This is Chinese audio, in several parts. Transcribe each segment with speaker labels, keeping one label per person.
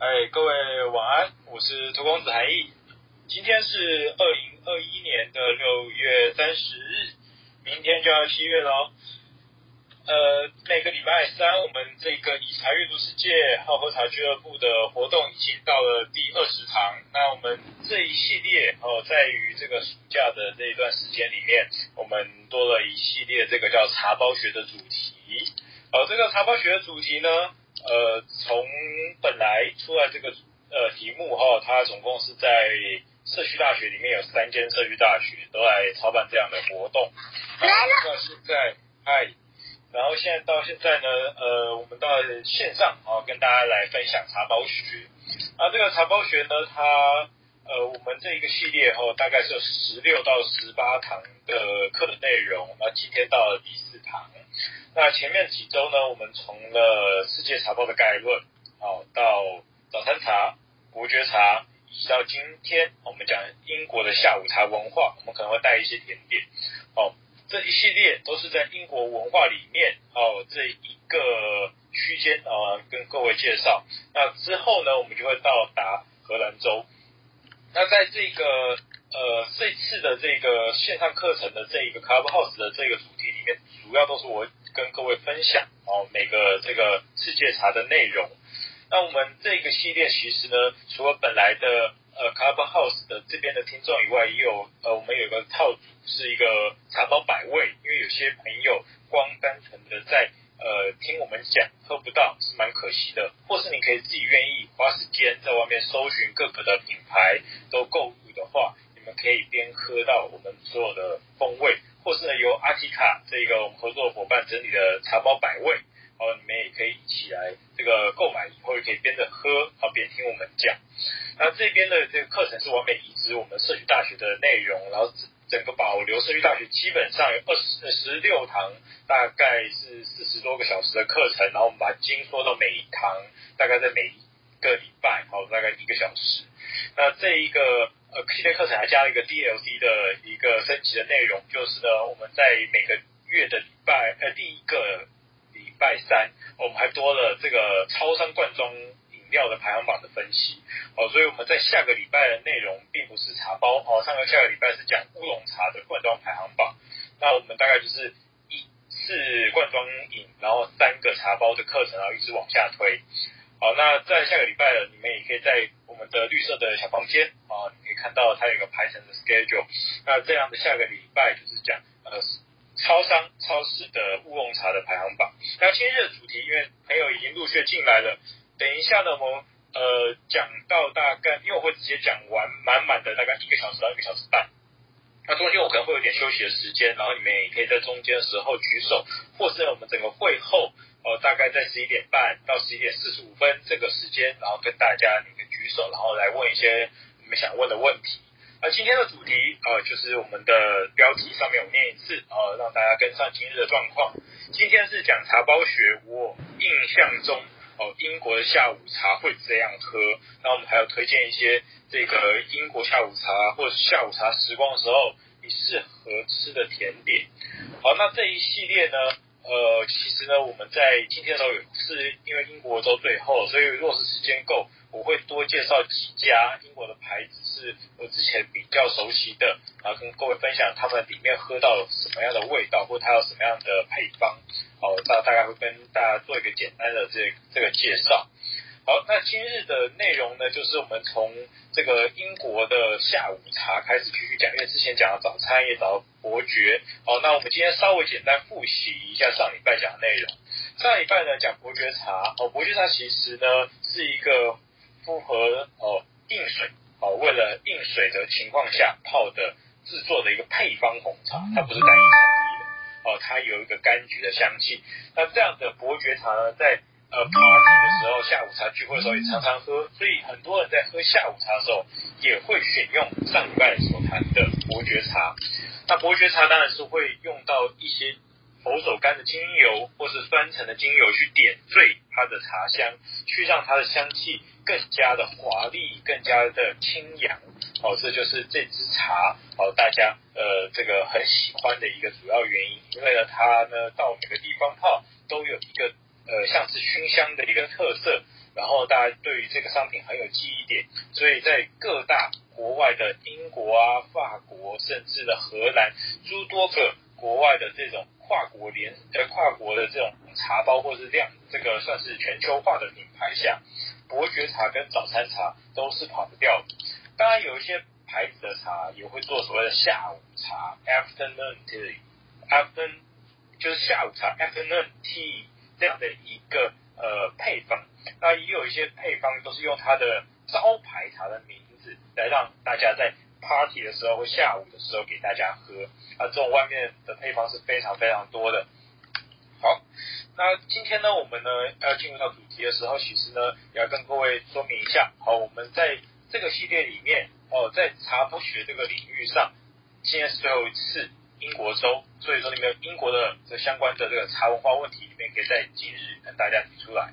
Speaker 1: 哎，各位晚安，我是涂公子韩毅。今天是二零二一年的六月三十日，明天就要七月了哦。呃，每个礼拜三，我们这个以茶阅读世界好喝茶俱乐部的活动已经到了第二十堂。那我们这一系列哦，在于这个暑假的这一段时间里面，我们多了一系列这个叫茶包学的主题。呃，这个茶包学的主题呢，呃，从本来出来这个呃题目哈、哦，它总共是在社区大学里面有三间社区大学都来操办这样的活动。然后到现在，嗨。然后现在到现在呢，呃，我们到线上啊，跟大家来分享茶包学。啊，这个茶包学呢，它呃，我们这一个系列哈、哦，大概是有十六到十八堂的课的内容。那今天到了第。那前面几周呢，我们从了世界茶包的概论，好、哦，到早餐茶、伯爵茶，一直到今天我们讲英国的下午茶文化，我们可能会带一些甜点，哦。这一系列都是在英国文化里面哦，这一个区间啊、跟各位介绍。那之后呢，我们就会到达荷兰州。那在这个呃这次的这个线上课程的这一个 Clubhouse 的这个主题里面，主要都是我跟各位分享哦每个这个世界茶的内容。那我们这个系列其实呢，除了本来的呃 Clubhouse 的这边的听众以外，也有呃我们有个套组。是一个茶包百味，因为有些朋友光单纯的在呃听我们讲喝不到是蛮可惜的，或是你可以自己愿意花时间在外面搜寻各个的品牌都购入的话，你们可以边喝到我们所有的风味，或是呢由阿提卡这个我们合作伙伴整理的茶包百味，哦你们也可以一起来这个购买以后也可以边着喝啊边听我们讲。那这边的这个课程是完美移植我们社区大学的内容，然后。整个保留社区大学基本上有二十十六堂，大概是四十多个小时的课程，然后我们把它精缩到每一堂，大概在每一个礼拜，好，大概一个小时。那这一个呃系列课程还加了一个 DLC 的一个升级的内容，就是呢，我们在每个月的礼拜呃第一个礼拜三，我们还多了这个超商罐装饮。料的排行榜的分析哦，所以我们在下个礼拜的内容并不是茶包哦，上个下个礼拜是讲乌龙茶的罐装排行榜，那我们大概就是一次罐装饮，然后三个茶包的课程，然后一直往下推。好，那在下个礼拜了，你们也可以在我们的绿色的小房间啊，你看到它有一个排程的 schedule。那这样的下个礼拜就是讲呃超商超市的乌龙茶的排行榜。那今日的主题，因为朋友已经陆续进来了。等一下呢，我们呃讲到大概，因为我会直接讲完满满的大概一个小时到一个小时半，那中间我可能会有点休息的时间，然后你们也可以在中间的时候举手，或是我们整个会后呃大概在十一点半到十一点四十五分这个时间，然后跟大家你们举手，然后来问一些你们想问的问题。那今天的主题呃就是我们的标题上面我念一次呃让大家跟上今日的状况。今天是讲茶包学，我印象中。哦，英国的下午茶会这样喝。那我们还有推荐一些这个英国下午茶或者下午茶时光的时候，你适合吃的甜点。好，那这一系列呢，呃，其实呢，我们在今天的时候有是因为英国都最后，所以若是时间够，我会多介绍几家英国的牌子是我之前比较熟悉的，然后跟各位分享他们里面喝到什么样的味道，或它有什么样的配方。好，大大概会跟大家做一个简单的这这个介绍。好，那今日的内容呢，就是我们从这个英国的下午茶开始继续讲，因为之前讲了早餐，也讲了伯爵。好，那我们今天稍微简单复习一下上礼拜讲的内容。上礼拜呢讲伯爵茶，哦，伯爵茶其实呢是一个复合哦硬水，哦为了硬水的情况下泡的制作的一个配方红茶，它不是单一产地的。哦，它有一个柑橘的香气。那这样的伯爵茶呢，在呃 party 的时候，下午茶聚会的时候也常常喝。所以很多人在喝下午茶的时候，也会选用上礼拜所谈的伯爵茶。那伯爵茶当然是会用到一些佛手柑的精油，或是酸橙的精油去点缀它的茶香，去让它的香气更加的华丽，更加的清扬。哦，这就是这支茶哦，大家呃这个很喜欢的一个主要原因，因为呢它呢到每个地方泡都有一个呃像是熏香的一个特色，然后大家对于这个商品很有记忆点，所以在各大国外的英国啊、法国，甚至的荷兰诸多个国外的这种跨国联呃跨国的这种茶包或是量这个算是全球化的品牌下，伯爵茶跟早餐茶都是跑不掉的。当然有一些牌子的茶也会做所谓的下午茶 （afternoon tea），afternoon 就是下午茶 （afternoon tea） 这样的一个呃配方。那也有一些配方都是用它的招牌茶的名字来让大家在 party 的时候或下午的时候给大家喝。啊，这种外面的配方是非常非常多的。好，那今天呢，我们呢要进入到主题的时候，其实呢要跟各位说明一下。好，我们在这个系列里面，哦，在茶博学这个领域上，今天是最后一次英国州，所以说你们英国的这相关的这个茶文化问题里面，可以在今日跟大家提出来。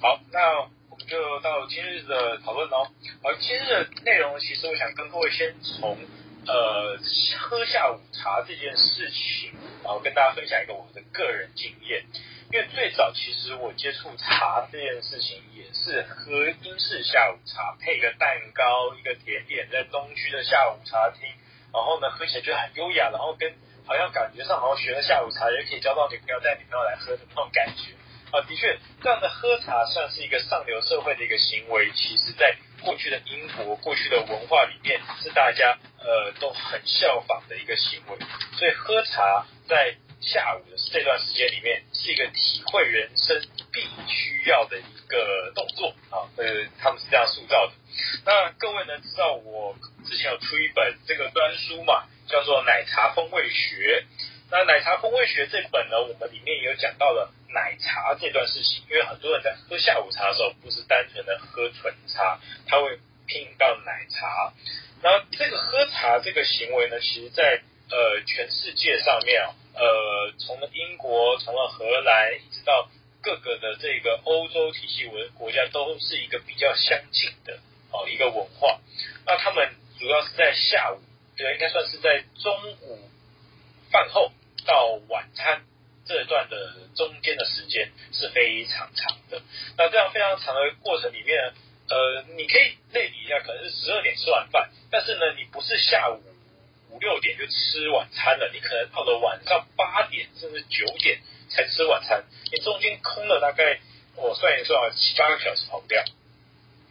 Speaker 1: 好，那我们就到今日的讨论喽。好，今日的内容其实我想跟各位先从呃喝下午茶这件事情，然后跟大家分享一个我的个人经验。因为最早其实我接触茶这件事情也是喝英式下午茶，配个蛋糕一个甜点，在东区的下午茶厅，然后呢喝起来就很优雅，然后跟好像感觉上好像学了下午茶也可以交到女朋友带女朋友来喝的那种感觉。啊，的确，这样的喝茶算是一个上流社会的一个行为。其实，在过去的英国、过去的文化里面，是大家呃都很效仿的一个行为。所以，喝茶在下午的这段时间里面，是一个体会人生必须要的一个动作啊。呃，他们是这样塑造的。那各位呢，知道我之前有出一本这个专书嘛，叫做《奶茶风味学》。那《奶茶风味学》这本呢，我们里面也有讲到了。奶茶这段事情，因为很多人在喝下午茶的时候，不是单纯的喝纯茶，他会品到奶茶。然后这个喝茶这个行为呢，其实在呃全世界上面啊，呃从英国，从了荷兰，一直到各个的这个欧洲体系文国家，都是一个比较相近的哦一个文化。那他们主要是在下午，对，应该算是在中午饭后到晚餐。这段的中间的时间是非常长的，那这样非常长的过程里面，呃，你可以类比一下，可能是十二点吃完饭，但是呢，你不是下午六点就吃晚餐了，你可能到了晚上八点甚至九点才吃晚餐，你中间空了大概我算一算七八个小时跑不掉，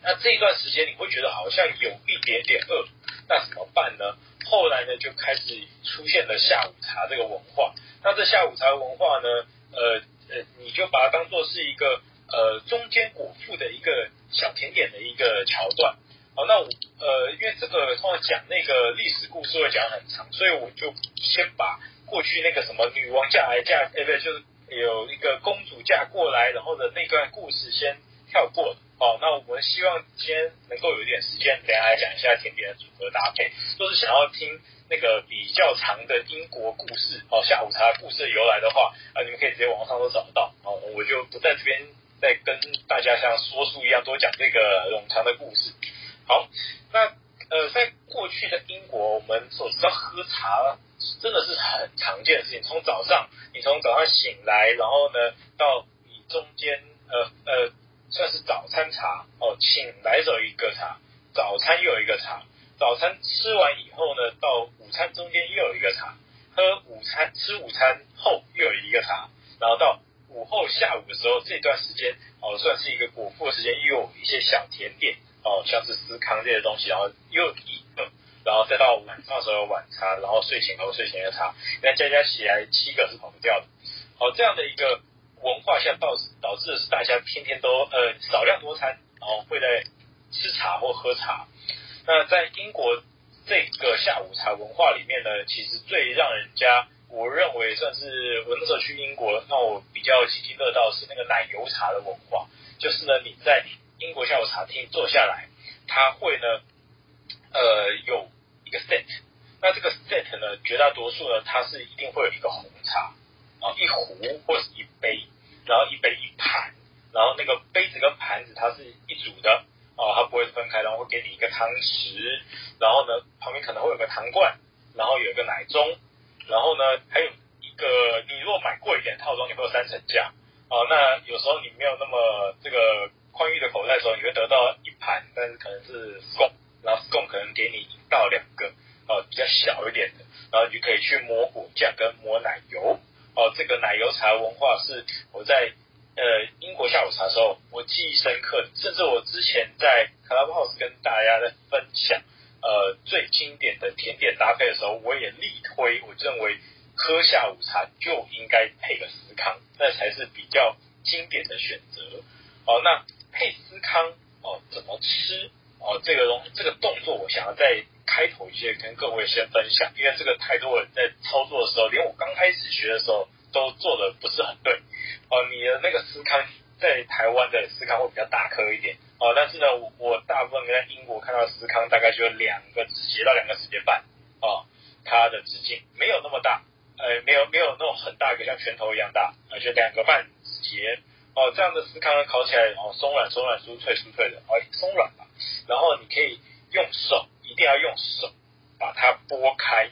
Speaker 1: 那这一段时间你会觉得好像有一点点饿，那怎么办呢？后来呢，就开始出现了下午茶这个文化。那这下午茶文化呢，呃呃，你就把它当做是一个呃中间果腹的一个小甜点的一个桥段。好，那我呃，因为这个通常讲那个历史故事会讲很长，所以我就先把过去那个什么女王嫁来嫁，呃，不对就是有一个公主嫁过来，然后的那段故事先跳过。好，那我们希望今天能够有一点时间，等下来讲一下甜点的组合搭配，都是想要听。那个比较长的英国故事，哦，下午茶故事的由来的话，啊，你们可以直接网上都找得到，哦，我就不在这边再跟大家像说书一样多讲这个冗长的故事。好，那呃，在过去的英国，我们所知道喝茶真的是很常见的事情。从早上，你从早上醒来，然后呢，到你中间，呃呃，算是早餐茶，哦，醒来时候一个茶，早餐又有一个茶。早餐吃完以后呢，到午餐中间又有一个茶，喝午餐吃午餐后又有一个茶，然后到午后下午的时候这段时间哦，算是一个果腹的时间，又有一些小甜点哦，像是司康这些东西，然后又一个，然后再到晚上的时候有晚餐，然后睡前喝睡前的茶，那加加起来七个是跑不掉的。好，这样的一个文化下导致导致的是大家天天都呃少量多餐，然后会在吃茶或喝茶。那在英国这个下午茶文化里面呢，其实最让人家，我认为算是我那时候去英国，让我比较津津乐道是那个奶油茶的文化。就是呢，你在英国下午茶厅坐下来，他会呢，呃，有一个 set，那这个 set 呢，绝大多数呢，它是一定会有一个红茶啊，一壶或是一杯，然后一杯一盘，然后那个杯子跟盘子它是一组的。啊，它不会分开，然后会给你一个汤匙，然后呢，旁边可能会有个糖罐，然后有一个奶盅，然后呢，还有一个你如果买贵一点套装，你会有三层架。哦，那有时候你没有那么这个宽裕的口袋的时候，你会得到一盘，但是可能是贡然后贡可能给你一到两个，哦，比较小一点的，然后你就可以去抹果酱跟抹奶油，哦，这个奶油茶文化是我在呃英国下午茶的时候我记忆深刻，甚至我之前在 Clubhouse 跟大家在分享呃最经典的甜点搭配的时候，我也力推，我认为喝下午茶就应该配个司康，那才是比较经典的选择。哦，那配司康哦，怎么吃哦？这个东这个动作，我想要在开头一些跟各位先分享，因为这个太多人在操作的时候，连我刚开始学的时候都做的不是很对。哦，你的那个司康在台湾的司康会比较大颗一点哦，但是呢，我我大部分在英国看到的司康大概就两个指节到两个指节半哦，它的直径没有那么大，呃，没有没有那种很大个像拳头一样大，而且两个半指节。哦，这样的司康烤起来哦，松软松软，酥脆酥脆的，哦，松软吧。然后你可以用手，一定要用手把它剥开。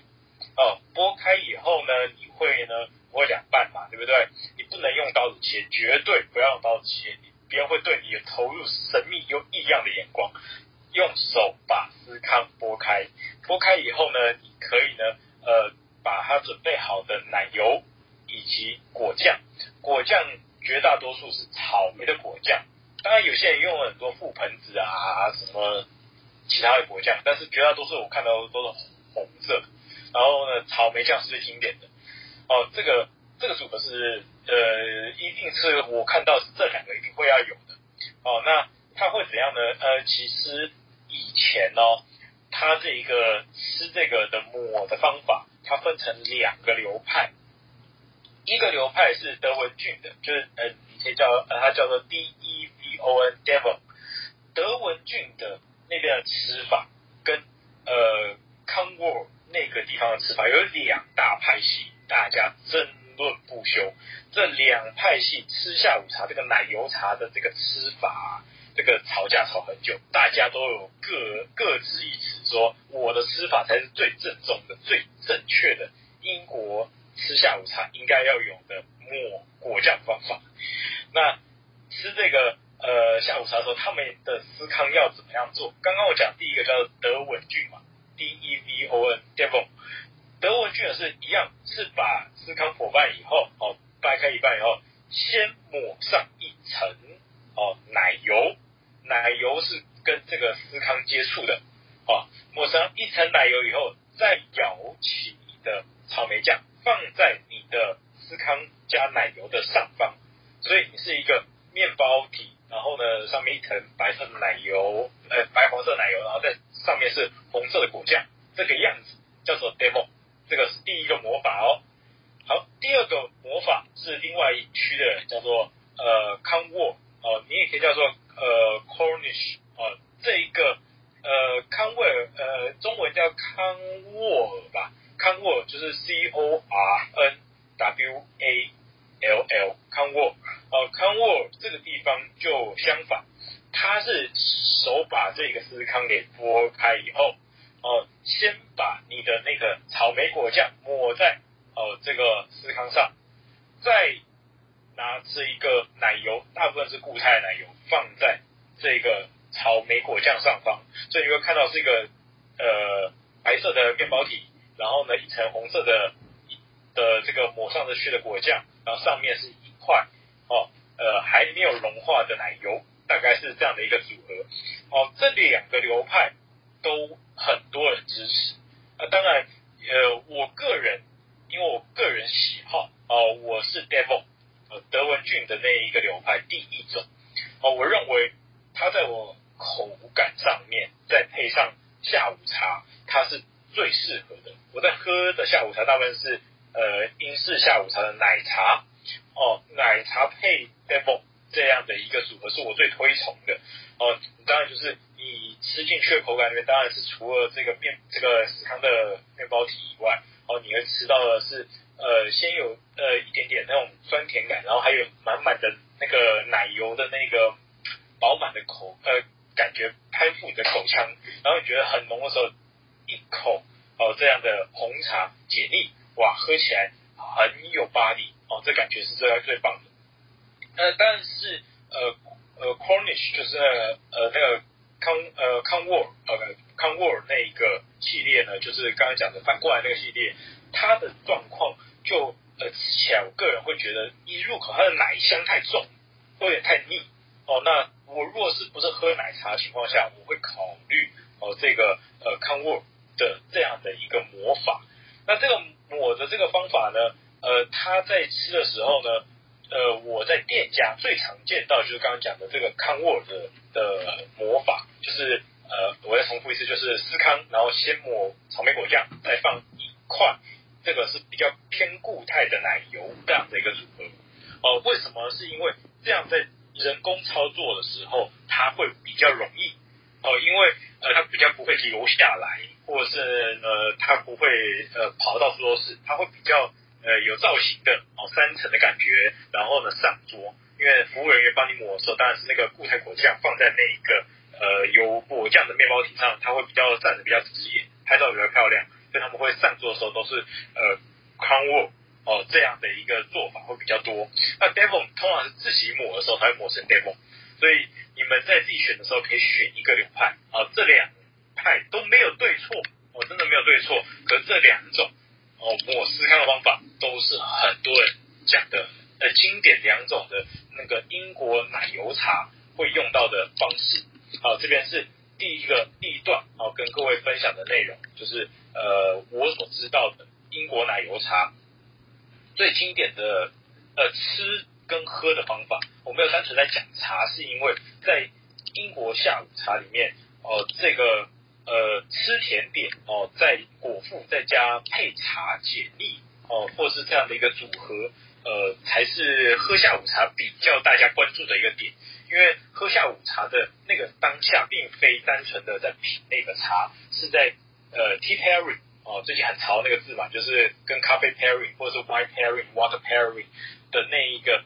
Speaker 1: 哦，剥开以后呢，你会呢会两半嘛，对不对？你不能用刀子切，绝对不要用刀子切，别人会对你投入神秘又异样的眼光。用手把司康剥开，剥开以后呢，你可以呢，呃，把它准备好的奶油以及果酱，果酱。绝大多数是草莓的果酱，当然有些人用了很多覆盆子啊，什么其他的果酱，但是绝大多数我看到都是红色。然后呢，草莓酱是最经典的。哦，这个这个组合是呃，一定是我看到是这两个一定会要有的。哦，那它会怎样呢？呃，其实以前哦，它这一个吃这个的抹的方法，它分成两个流派。一个流派是德文郡的，就是呃，以前叫呃，它叫做 D E V O N Devon。德文郡的那边的吃法跟呃康沃尔那个地方的吃法有两大派系，大家争论不休。这两派系吃下午茶这个奶油茶的这个吃法，这个吵架吵很久，大家都有各各执一词，说我的吃法才是最正宗的、最正确的。英国。吃下午茶应该要有的抹果酱方法。那吃这个呃下午茶的时候，他们的司康要怎么样做？刚刚我讲第一个叫做德文郡嘛，D E V O N Devon。德文郡是一样，是把司康剖半以后，哦，掰开一半以后，先抹上一层哦奶油，奶油是跟这个司康接触的，哦，抹上一层奶油以后，再舀起你的草莓酱。放在你的司康加奶油的上方，所以你是一个面包体，然后呢，上面一层白色奶油，呃，白黄色奶油，然后在上面是红色的果酱，这个样子叫做 demo，这个是第一个魔法哦。好，第二个魔法是另外一区的人叫做呃康沃哦，你也可以叫做呃 Cornish 哦，这一个呃康沃尔呃中文叫康沃尔吧。康沃就是 C O R N W A L L 康沃尔，哦，康沃这个地方就相反，它是手把这个司康给剥开以后，哦，先把你的那个草莓果酱抹在哦这个司康上，再拿这一个奶油，大部分是固态奶油，放在这个草莓果酱上方，所以你会看到是一个呃白色的面包体。然后呢，一层红色的的这个抹上的去的果酱，然后上面是一块哦，呃还没有融化的奶油，大概是这样的一个组合。哦，这两个流派都很多人支持。呃，当然，呃，我个人因为我个人喜好，哦、我是 Devon，呃，德文郡的那一个流派第一种。哦、我认为它在我口感上面，再配上下午茶，它是。最适合的，我在喝的下午茶大部分是呃英式下午茶的奶茶哦，奶茶配 Devon 这样的一个组合是我最推崇的哦。当然就是你吃进去的口感里面，当然是除了这个面这个食康的面包体以外，哦，你会吃到的是呃先有呃一点点那种酸甜感，然后还有满满的那个奶油的那个饱满的口呃感觉攀附你的口腔，然后你觉得很浓的时候。一口哦，这样的红茶解腻，哇，喝起来很有巴力哦，这感觉是最最棒的。呃，但是呃呃 Cornish 就是呃呃那个康呃康沃尔呃康沃尔那一个系列呢，就是刚刚讲的反过来那个系列，它的状况就呃吃起来，我个人会觉得一入口它的奶香太重，会有点太腻哦。那我若是不是喝奶茶的情况下，我会考虑哦这个呃康沃尔的这样的一个磨法。那这个抹的这个方法呢，呃，它在吃的时候呢，呃，我在店家最常见到就是刚刚讲的这个康沃尔的的磨法，就是呃，我再重复一次，就是司康，然后先抹草莓果酱，再放一块，这个是比较偏固态的奶油这样的一个组合。呃，为什么？是因为这样在人工操作的时候，它会比较容易。哦、呃，因为呃，它比较不会流下来。或者是呃，它不会呃跑到处都是，它会比较呃有造型的哦，三层的感觉，然后呢上桌，因为服务人员帮你抹的时候，当然是那个固态果酱放在那一个呃有果酱的面包体上，它会比较站得比较直一点，拍照比较漂亮，所以他们会上桌的时候都是呃 crown roll 哦这样的一个做法会比较多。那 devil 通常是自己抹的时候它会抹成 devil，所以你们在自己选的时候可以选一个流派啊，这两。派都没有对错，我、真的没有对错。可是这两种哦我思康的方法都是很多人讲的呃经典两种的那个英国奶油茶会用到的方式。好、这边是第一个第一段，好、哦、跟各位分享的内容，就是呃我所知道的英国奶油茶最经典的呃吃跟喝的方法。我没有单纯在讲茶，是因为在英国下午茶里面哦这个。呃，吃甜点哦，在果腹再加配茶解腻哦，或是这样的一个组合，呃，才是喝下午茶比较大家关注的一个点。因为喝下午茶的那个当下，并非单纯的在品那个茶，是在呃 tea pairing 哦，最近很潮那个字嘛，就是跟咖啡 pairing 或者是 wine pairing、water pairing 的那一个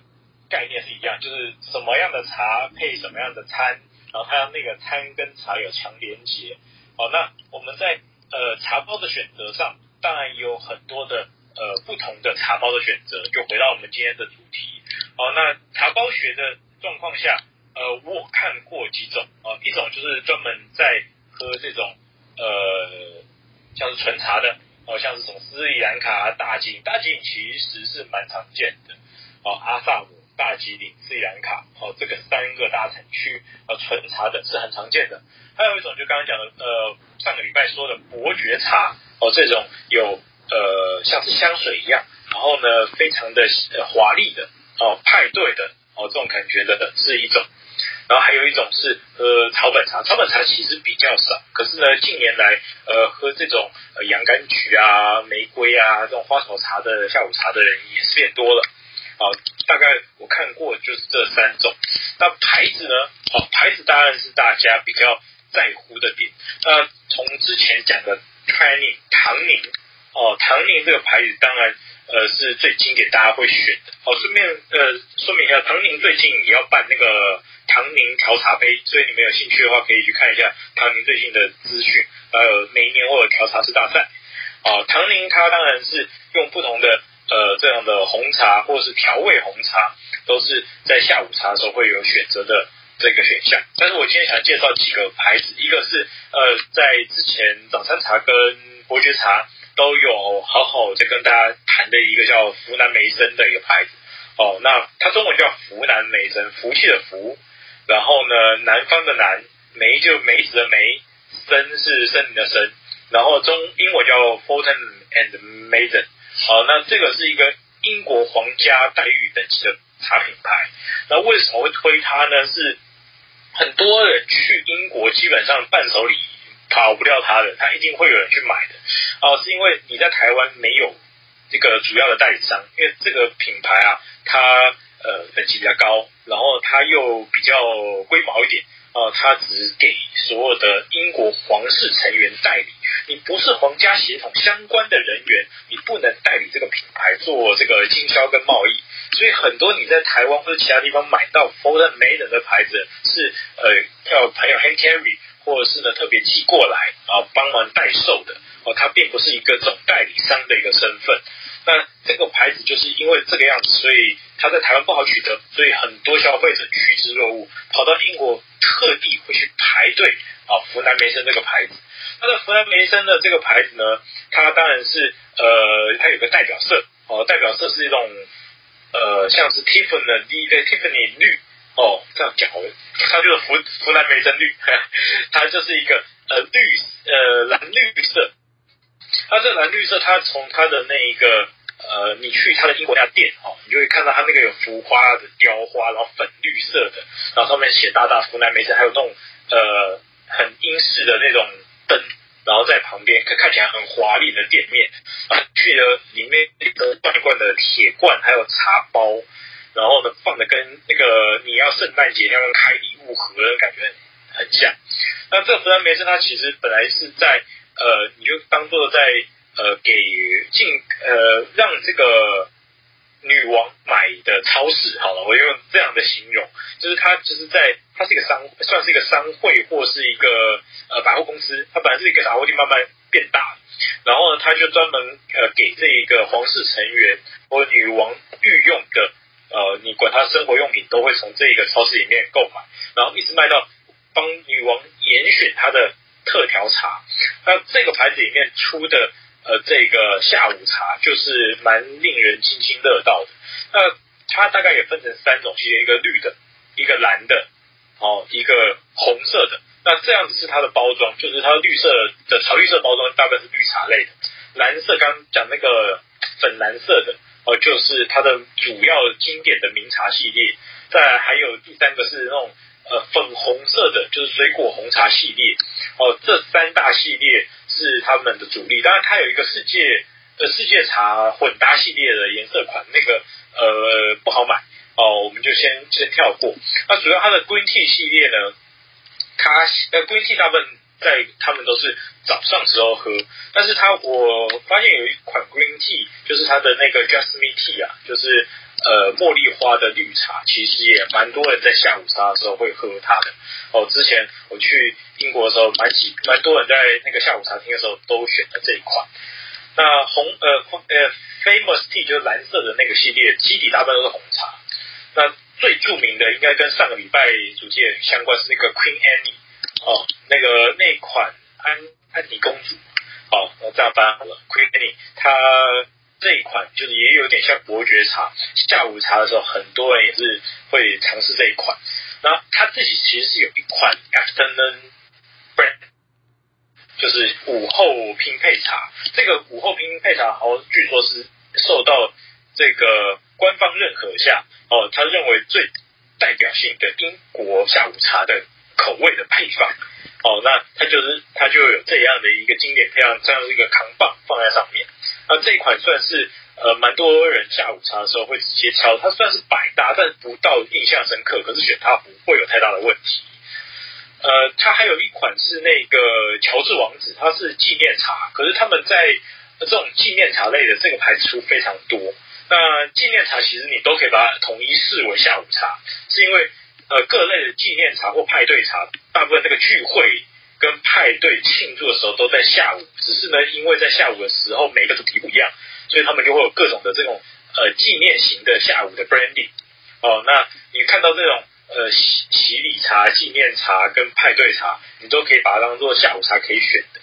Speaker 1: 概念是一样，就是什么样的茶配什么样的餐，然后它那个餐跟茶有强连结。好，那我们在呃茶包的选择上，当然有很多的呃不同的茶包的选择。就回到我们今天的主题，好，那茶包学的状况下，呃，我看过几种啊，一种就是专门在喝这种呃像是纯茶的，哦，像是什么斯里兰卡、大吉，大吉其实是蛮常见的，哦，阿萨姆、大吉岭、斯里兰卡，哦，这个三个大产区，呃，纯茶的是很常见的。还有一种，就刚刚讲的，呃，上个礼拜说的伯爵茶哦，这种有呃像是香水一样，然后呢非常的呃华丽的哦，派对的哦这种感觉的是一种，然后还有一种是呃草本茶，草本茶其实比较少，可是呢近年来呃喝这种呃洋甘菊啊、玫瑰啊这种花草茶的下午茶的人也是变多了，好，大概我看过就是这三种，那牌子呢？哦，牌子当然是大家比较。在乎的点，那从之前讲的 Twinings 唐宁哦，唐宁这个牌子当然呃是最经典，大家会选的。好、哦，顺便呃说明一下，唐宁最近也要办那个唐宁调茶杯，所以你们有兴趣的话，可以去看一下唐宁最近的资讯。呃，每一年会有调茶师大赛。哦，唐宁它当然是用不同的呃这样的红茶或者是调味红茶，都是在下午茶的时候会有选择的。这个选项，但是我今天想介绍几个牌子，一个是呃，在之前早餐茶跟伯爵茶都有好好在跟大家谈的一个叫福南梅森的一个牌子哦，那它中文叫福南梅森，福气的福，然后呢南方的南，梅就梅子的梅，森是森林的森，然后中英文叫 Fortnum and Mason，好，那这个是一个英国皇家待遇等级的茶品牌，那为什么会推它呢？是很多人去英国，基本上伴手礼跑不掉它的，它一定会有人去买的。哦、呃，是因为你在台湾没有这个主要的代理商，因为这个品牌啊，它呃等级比较高，然后它又比较龟毛一点。哦、它只给所有的英国皇室成员代理，你不是皇家血统相关的人员，你不能代理这个品牌做这个经销跟贸易。所以很多你在台湾或者其他地方买到 Fortnum & Mason 的牌子是呃叫朋友 hand carry 或者是呢特别寄过来啊帮忙代售的哦，它并不是一个总代理商的一个身份。那这个牌子就是因为这个样子，所以它在台湾不好取得，所以很多消费者趋之若鹜，跑到英国特地会去排队啊，湖南梅森这个牌子。它的福南梅森的这个牌子呢，它当然是呃，它有个代表色。哦，代表色是一种呃，像是 Tiffany 的 Tiffany 绿。哦，这样讲，它就是福福南梅森绿，它就是一个呃绿呃蓝绿色。它这蓝绿色，它从它的那一个呃，你去它的英国家店哦，你就会看到它那个有浮花的雕花，然后粉绿色的，然后上面写大大福南梅森，还有那种呃很英式的那种灯，然后在旁边看看起来很华丽的店面啊，去了里面一个罐罐的铁罐，还有茶包，然后呢放的跟那个你要圣诞节那样开礼物盒的感觉很像。那这个福南梅森它其实本来是在。呃，你就当做在呃给进呃让这个女王买的超市好了，我用这样的形容，就是它就是在它是一个商算是一个商会或是一个呃百货公司，它本来是一个杂货店，慢慢变大，然后呢，它就专门呃给这一个皇室成员或女王御用的呃，你管它生活用品都会从这一个超市里面购买，然后一直卖到帮女王严选她的。特调茶，那这个牌子里面出的呃这个下午茶就是蛮令人津津乐道的。那它大概也分成三种系列，一个绿的，一个蓝的，哦，一个红色的。那这样子是它的包装，就是它绿色的草绿色包装大概是绿茶类的，蓝色刚讲那个粉蓝色的哦，就是它的主要经典的名茶系列。再还有第三个是那种。呃，粉红色的就是水果红茶系列哦，这三大系列是他们的主力。当然，它有一个世界的世界茶混搭系列的颜色款，那个呃不好买哦，我们就先先跳过。那主要它的 Green Tea 系列呢，它呃 Green Tea 大部分在他们都是早上时候喝，但是它我发现有一款 Green Tea 就是它的那个 Jasmine Tea 啊，就是。呃，茉莉花的绿茶其实也蛮多人在下午茶的时候会喝它的哦。之前我去英国的时候，蛮几蛮多人在那个下午茶厅的时候都选了这一款。那红呃呃 Famous Tea 就是蓝色的那个系列，基底大部分都是红茶。那最著名的应该跟上个礼拜主题相关是那个 Queen Anne 哦，那个那款安安妮公主哦，那这样翻好了 Queen Anne 它。这一款就是也有点像伯爵茶，下午茶的时候很多人也是会尝试这一款。然后他自己其实是有一款 Afternoon Blend，就是午后拼配茶。这个午后拼配茶，好像据说是受到这个官方认可下，哦，他认为最代表性的英国下午茶的口味的配方。哦，那它就是它就有这样的一个经典配方，这样一个扛棒放在上面。那这一款算是呃蛮多人下午茶的时候会直接挑，它算是百搭，但不到印象深刻。可是选它不会有太大的问题。呃，它还有一款是那个乔治王子，它是纪念茶，可是他们在这种纪念茶类的这个牌子出非常多。那纪念茶其实你都可以把它统一视为下午茶，是因为。呃，各类的纪念茶或派对茶，大部分这个聚会跟派对庆祝的时候都在下午。只是呢，因为在下午的时候每个主题不一样，所以他们就会有各种的这种呃纪念型的下午的 branding。哦，那你看到这种呃洗洗礼茶、纪念茶跟派对茶，你都可以把它当做下午茶可以选的。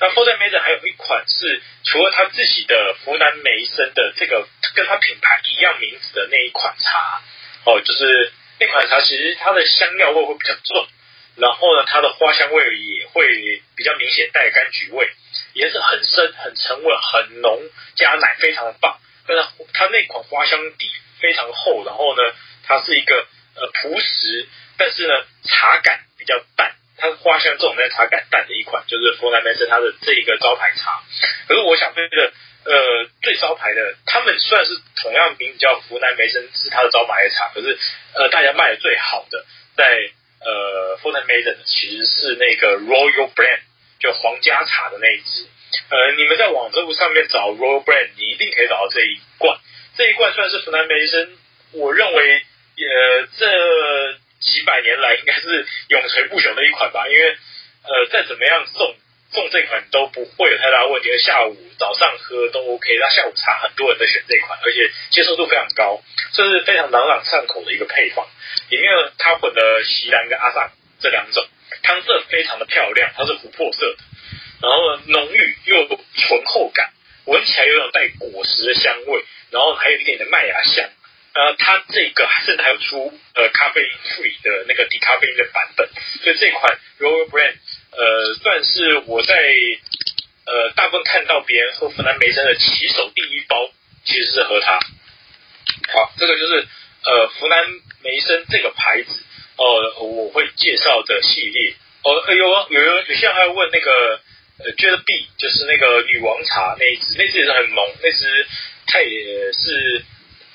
Speaker 1: 那 Fortnum & Mason 还有一款是除了他自己的湖南梅森的这个跟他品牌一样名字的那一款茶，哦，就是。那款茶其实它的香料味会比较重，然后呢，它的花香味也会比较明显带柑橘味，颜色很深、很沉稳、很浓，加奶非常的棒。但是它那款花香底非常厚，然后呢，它是一个呃朴实，但是呢茶感比较淡，它的花香重，但茶感淡的一款，就是湖南梅森它的这一个招牌茶。可是我想对这个。呃，最招牌的，他们虽然是同样名叫福南梅森，是他的招牌茶，可是呃，大家卖的最好的，在呃，Fuller Madeen 其实是那个 Royal Brand，就皇家茶的那一支。呃，你们在网络上面找 Royal Brand，你一定可以找到这一罐。这一罐算是 f o r t e Maiden，，我认为呃这几百年来应该是永垂不朽的一款吧，因为呃再怎么样送。种这款都不会有太大问题，下午早上喝都 OK。那下午茶很多人都选这款，而且接受度非常高，这是非常朗朗上口的一个配方。里面它混了锡兰跟阿萨这两种，汤色非常的漂亮，它是琥珀色，然后浓郁又醇厚感，闻起来有种带果实的香味，然后还有一点点麦芽香。呃，它这个甚至还有出呃咖啡因 free 的那个低咖啡因的版本，所以这款 Royal Brand 呃算是我在呃大部分看到别人喝湖南梅森的起手第一包，其实是喝它。好，这个就是呃湖南梅森这个牌子哦、我会介绍的系列哦，有有有有些人还要问那个呃 j e B 就是那个女王茶那一支，那支也是很浓，那支它也是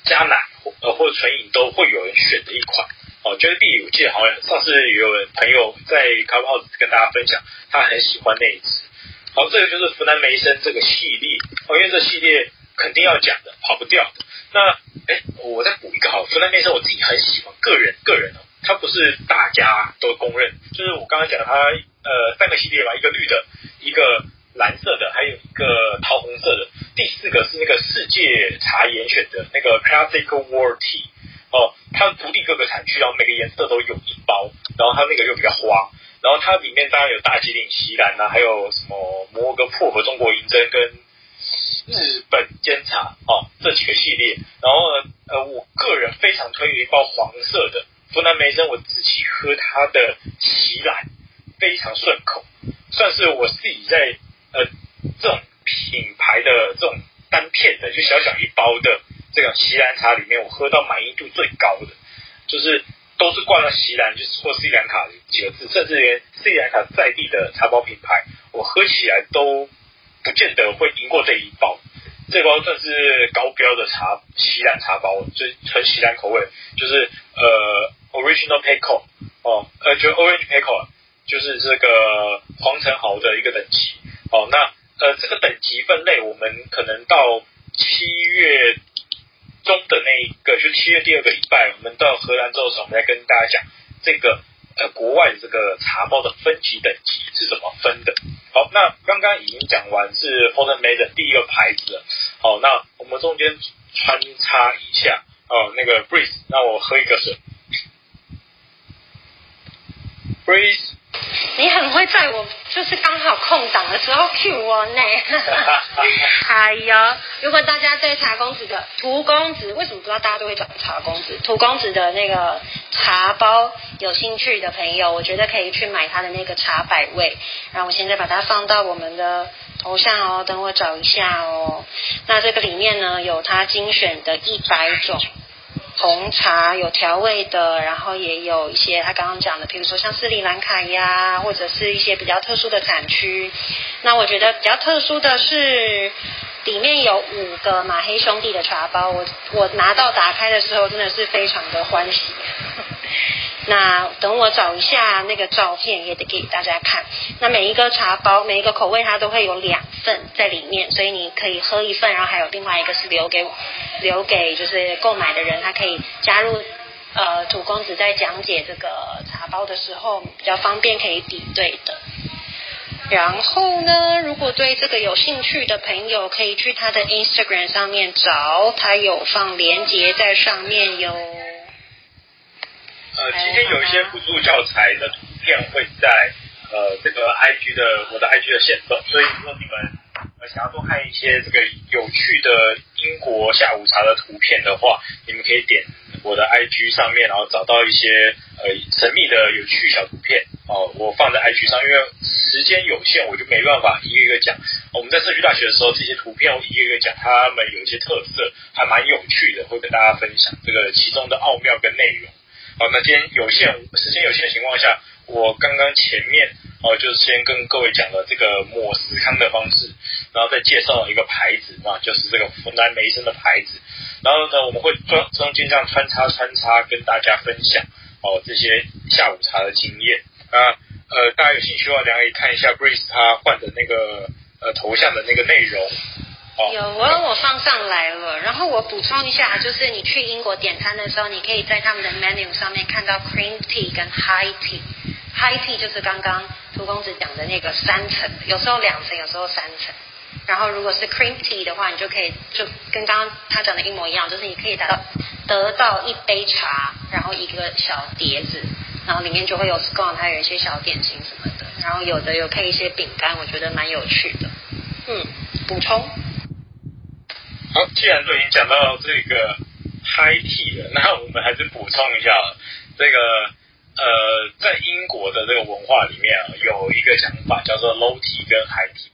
Speaker 1: 加奶。呃，或者纯饮都会有人选的一款哦。J B，我记得好像上次有人朋友在 Clubhouse 跟大家分享，他很喜欢那一只。好，这个就是福南梅森这个系列哦，因为这系列肯定要讲的，跑不掉的。那哎，我再补一个好，福南梅森我自己很喜欢，个人个人哦，它不是大家都公认，就是我刚刚讲的它呃三个系列吧，一个绿的，一个。蓝色的，还有一个桃红色的，第四个是那个世界茶严选的那个 Classic World Tea 哦，它独立各个产区，然后每个颜色都有一包，然后它那个又比较花，然后它里面当然有大吉岭锡兰啊，还有什么摩格薄荷中国银针跟日本煎茶哦，这几个系列，然后呢，呃，我个人非常推荐一包黄色的湖南梅森，我自己喝它的锡兰非常顺口，算是我自己在。呃，这种品牌的这种单片的，就小小一包的这个锡兰茶里面，我喝到满意度最高的，就是都是挂了锡兰，就是或斯里兰卡几个字，甚至连斯里兰卡在地的茶包品牌，我喝起来都不见得会赢过这一包。这包算是高标的茶锡兰茶包，就是纯锡兰口味，就是呃 Original Pekoe 哦，呃就 Orange Pekoe 就是这个黄橙毫的一个等级。哦，那呃，这个等级分类，我们可能到七月中的那一个，就七月第二个礼拜，我们到荷兰之后，我们来跟大家讲这个呃国外的这个茶包的分级等级是怎么分的。好，那刚刚已经讲完是 Fortnum Mason 第一个牌子了。好，那我们中间穿插一下哦，那个 Breeze，那我喝一个水，Breeze。
Speaker 2: 你很会在我就是刚好空档的时候 cue 我呢。哎呀，如果大家对茶公子的荼公子，为什么不知道大家都会找茶公子？荼公子的那个茶包有兴趣的朋友，我觉得可以去买他的那个茶百味。然后我现在把它放到我们的头像哦，等我找一下哦。那这个里面呢，有他精选的一百种。红茶有调味的，然后也有一些他刚刚讲的，比如说像斯里兰卡呀，或者是一些比较特殊的产区。那我觉得比较特殊的是，里面有五个马黑兄弟的茶包，我我拿到打开的时候真的是非常的欢喜。那等我找一下那个照片，也得给大家看。那每一个茶包，每一个口味，它都会有两份在里面，所以你可以喝一份，然后还有另外一个是留给留给就是购买的人，他可以加入呃土公子在讲解这个茶包的时候比较方便可以比对的。然后呢，如果对这个有兴趣的朋友，可以去他的 Instagram 上面找，他有放链接在上面哟。
Speaker 1: 呃，今天有一些辅助教材的图片会在呃这个 IG 的我的 IG 的线动，所以如果你们呃想要多看一些这个有趣的英国下午茶的图片的话，你们可以点我的 IG 上面，然后找到一些呃神秘的有趣小图片哦，我放在 IG 上，因为时间有限，我就没办法一个一个讲。我们在社区大学的时候，这些图片我一个一个讲，他们有一些特色，还蛮有趣的，会跟大家分享这个其中的奥妙跟内容。好，那今天有限时间有限的情况下，我刚刚前面哦，就是先跟各位讲了这个抹司康的方式，然后再介绍一个牌子啊，就是这个湖南梅森的牌子。然后呢，我们会中中间这样穿插穿插跟大家分享哦这些下午茶的经验啊。呃，大家有兴趣的话，大家可以看一下 Breeze 他换的那个呃头像的那个内容。
Speaker 2: 有，我我放上来了。然后我补充一下，就是你去英国点餐的时候，你可以在他们的 menu 上面看到 cream tea 跟 high tea。high tea 就是刚刚涂公子讲的那个三层，有时候两层，有时候三层。然后如果是 cream tea 的话，你就可以就跟刚刚他讲的一模一样，就是你可以达到得到一杯茶，然后一个小碟子，然后里面就会有 scone，还有一些小点心什么的。然后有的有配一些饼干，我觉得蛮有趣的。嗯，补充。
Speaker 1: 好，既然都已经讲到这个 high tea 了，那我们还是补充一下这个呃，在英国的这个文化里面啊，有一个讲法叫做 low tea 跟 high tea。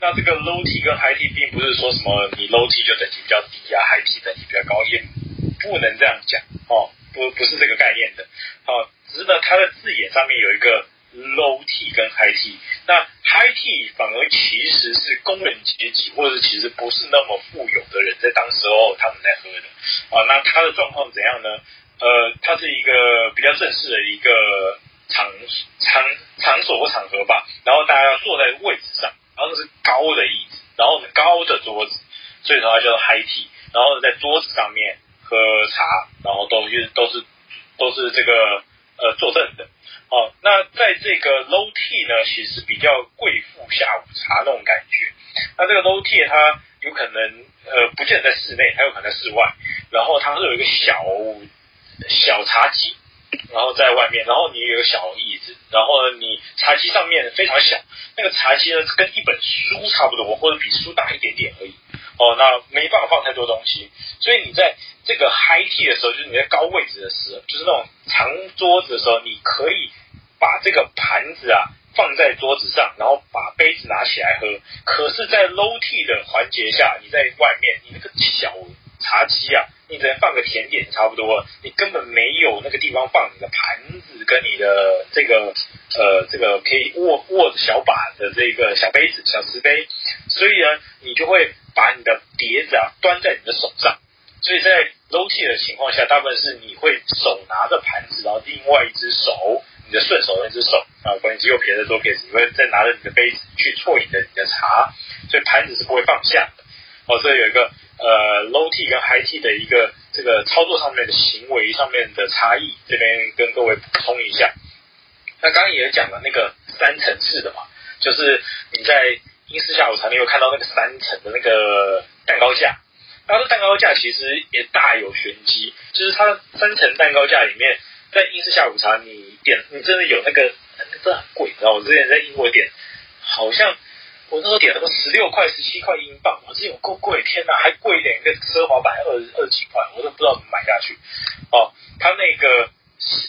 Speaker 1: 那这个 low tea 跟 high tea 并不是说什么你 low tea 就等级比较低啊，high tea 等级比较高，也不能这样讲哦，不不是这个概念的。哦，只是呢，它的字眼上面有一个 low tea 跟 high tea。那 high tea 反而其实是工人阶级，或者其实不是那么富有的人在当时候他们在喝的。啊，那它的状况怎样呢？呃，它是一个比较正式的一个场场场所或场合吧，然后大家要坐在位置上。然后那是高的椅子，然后高的桌子，所以说它叫做 high tea。然后在桌子上面喝茶，然后都是都是都是这个呃坐正的。哦，那在这个 low tea 呢，其实比较贵妇下午茶那种感觉。那这个 low tea 它有可能呃不见得在室内，它有可能在室外。然后它是有一个小小茶几。然后在外面，然后你有个小椅子，然后呢，你茶几上面非常小，那个茶几呢跟一本书差不多，或者比书大一点点而已。哦，那没办法放太多东西，所以你在这个 high tea 的时候，就是你在高位置的时候，就是那种长桌子的时候，你可以把这个盘子啊放在桌子上，然后把杯子拿起来喝。可是，在 low tea 的环节下，你在外面，你那个小茶几啊。你只能放个甜点差不多了，你根本没有那个地方放你的盘子跟你的这个呃这个可以握握着小把的这个小杯子小瓷杯，所以呢，你就会把你的碟子啊端在你的手上，所以在 low tea 的情况下，大部分是你会手拿着盘子，然后另外一只手你的顺手那只手啊，关键是右撇子左撇，你会再拿着你的杯子去啜饮的你的茶，所以盘子是不会放下的。哦，这有一个。呃，low tea 跟 high tea 的一个这个操作上面的行为上面的差异，这边跟各位补充一下。那刚刚也讲了那个三层式的嘛，就是你在英式下午茶，你有看到那个三层的那个蛋糕架，那这蛋糕架其实也大有玄机，就是它三层蛋糕架里面，在英式下午茶你点，你真的有那个，那真的很贵，你知道我之前在英国点，好像。我那时候点了个十六块、十七块英镑，我这有够贵！天哪，还贵一点，一个奢华版二二几块，我都不知道怎么买下去。哦，它那个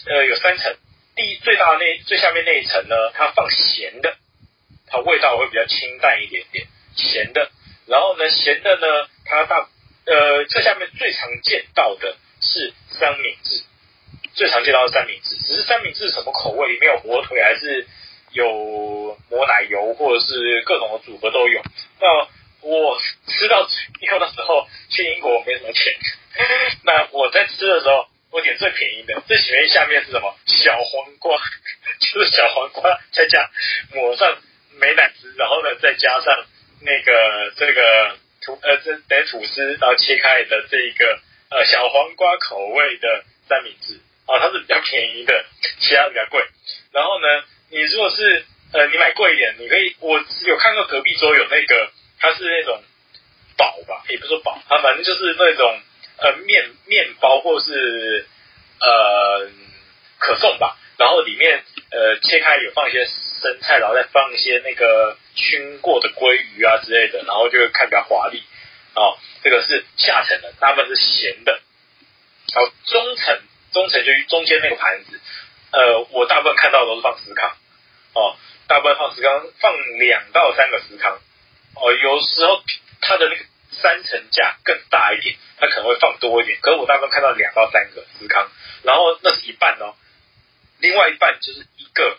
Speaker 1: 呃有三层，第一最大的那最下面那一层呢，它放咸的，它味道会比较清淡一点点，咸的。然后呢，咸的呢，它大呃这下面最常见到的是三明治，最常见到的三明治，只是三明治什么口味？里面有火腿还是？有抹奶油或者是各种的组合都有。那我吃到，最后的时候去英国没什么钱，那我在吃的时候，我点最便宜的，最前面下面是什么？小黄瓜，就是小黄瓜再加抹上美乃滋，然后呢再加上那个这个吐呃这等吐司，然后切开的这一个呃小黄瓜口味的三明治啊，它是比较便宜的，其他比较贵。然后呢？你如果是呃，你买贵一点，你可以，我有看过隔壁桌有那个，它是那种堡吧，也不是说堡，它反正就是那种呃面面包或是呃可颂吧，然后里面呃切开有放一些生菜，然后再放一些那个熏过的鲑鱼啊之类的，然后就会看比较华丽。哦，这个是下层的，大部分是咸的。好，中层中层就中间那个盘子。呃，我大部分看到的都是放司康，哦，大部分放司康，放两到三个司康，哦，有时候它的那个三层架更大一点，它可能会放多一点，可是我大部分看到两到三个司康，然后那是一半哦，另外一半就是一个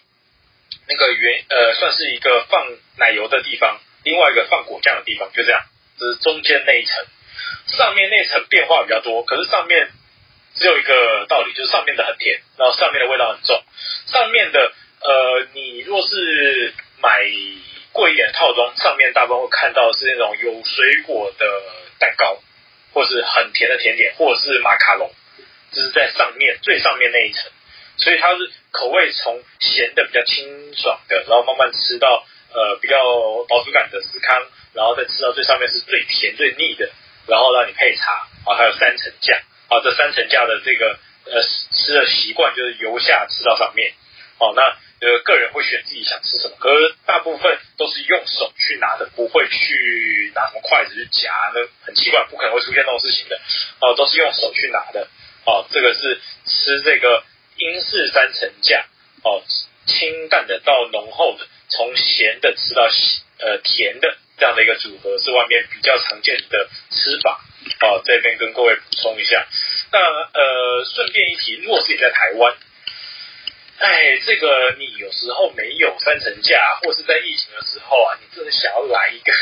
Speaker 1: 那个原呃，算是一个放奶油的地方，另外一个放果酱的地方，就这样，这是中间那一层，上面那层变化比较多，可是上面。只有一个道理，就是上面的很甜，然后上面的味道很重。上面的呃，你若是买贵一点的套装，上面大部分会看到是那种有水果的蛋糕，或是很甜的甜点，或者是马卡龙，就是在上面最上面那一层。所以它是口味从咸的比较清爽的，然后慢慢吃到呃比较饱足感的司康，然后再吃到最上面是最甜最腻的，然后让你配茶啊，还有三层架啊，这三层架的这个呃吃的习惯就是由下吃到上面，哦、那呃个人会选自己想吃什么，可是大部分都是用手去拿的，不会去拿什么筷子去夹，那很奇怪，不可能会出现这种事情的，哦、都是用手去拿的，哦、这个是吃这个。英式三层架，哦，清淡的到浓厚的，从咸的吃到呃甜的这样的一个组合，是外面比较常见的吃法。哦，这边跟各位补充一下。那呃，顺便一提，如果是你在台湾，哎，这个你有时候没有三层架，或是在疫情的时候啊，你真的想要来一个，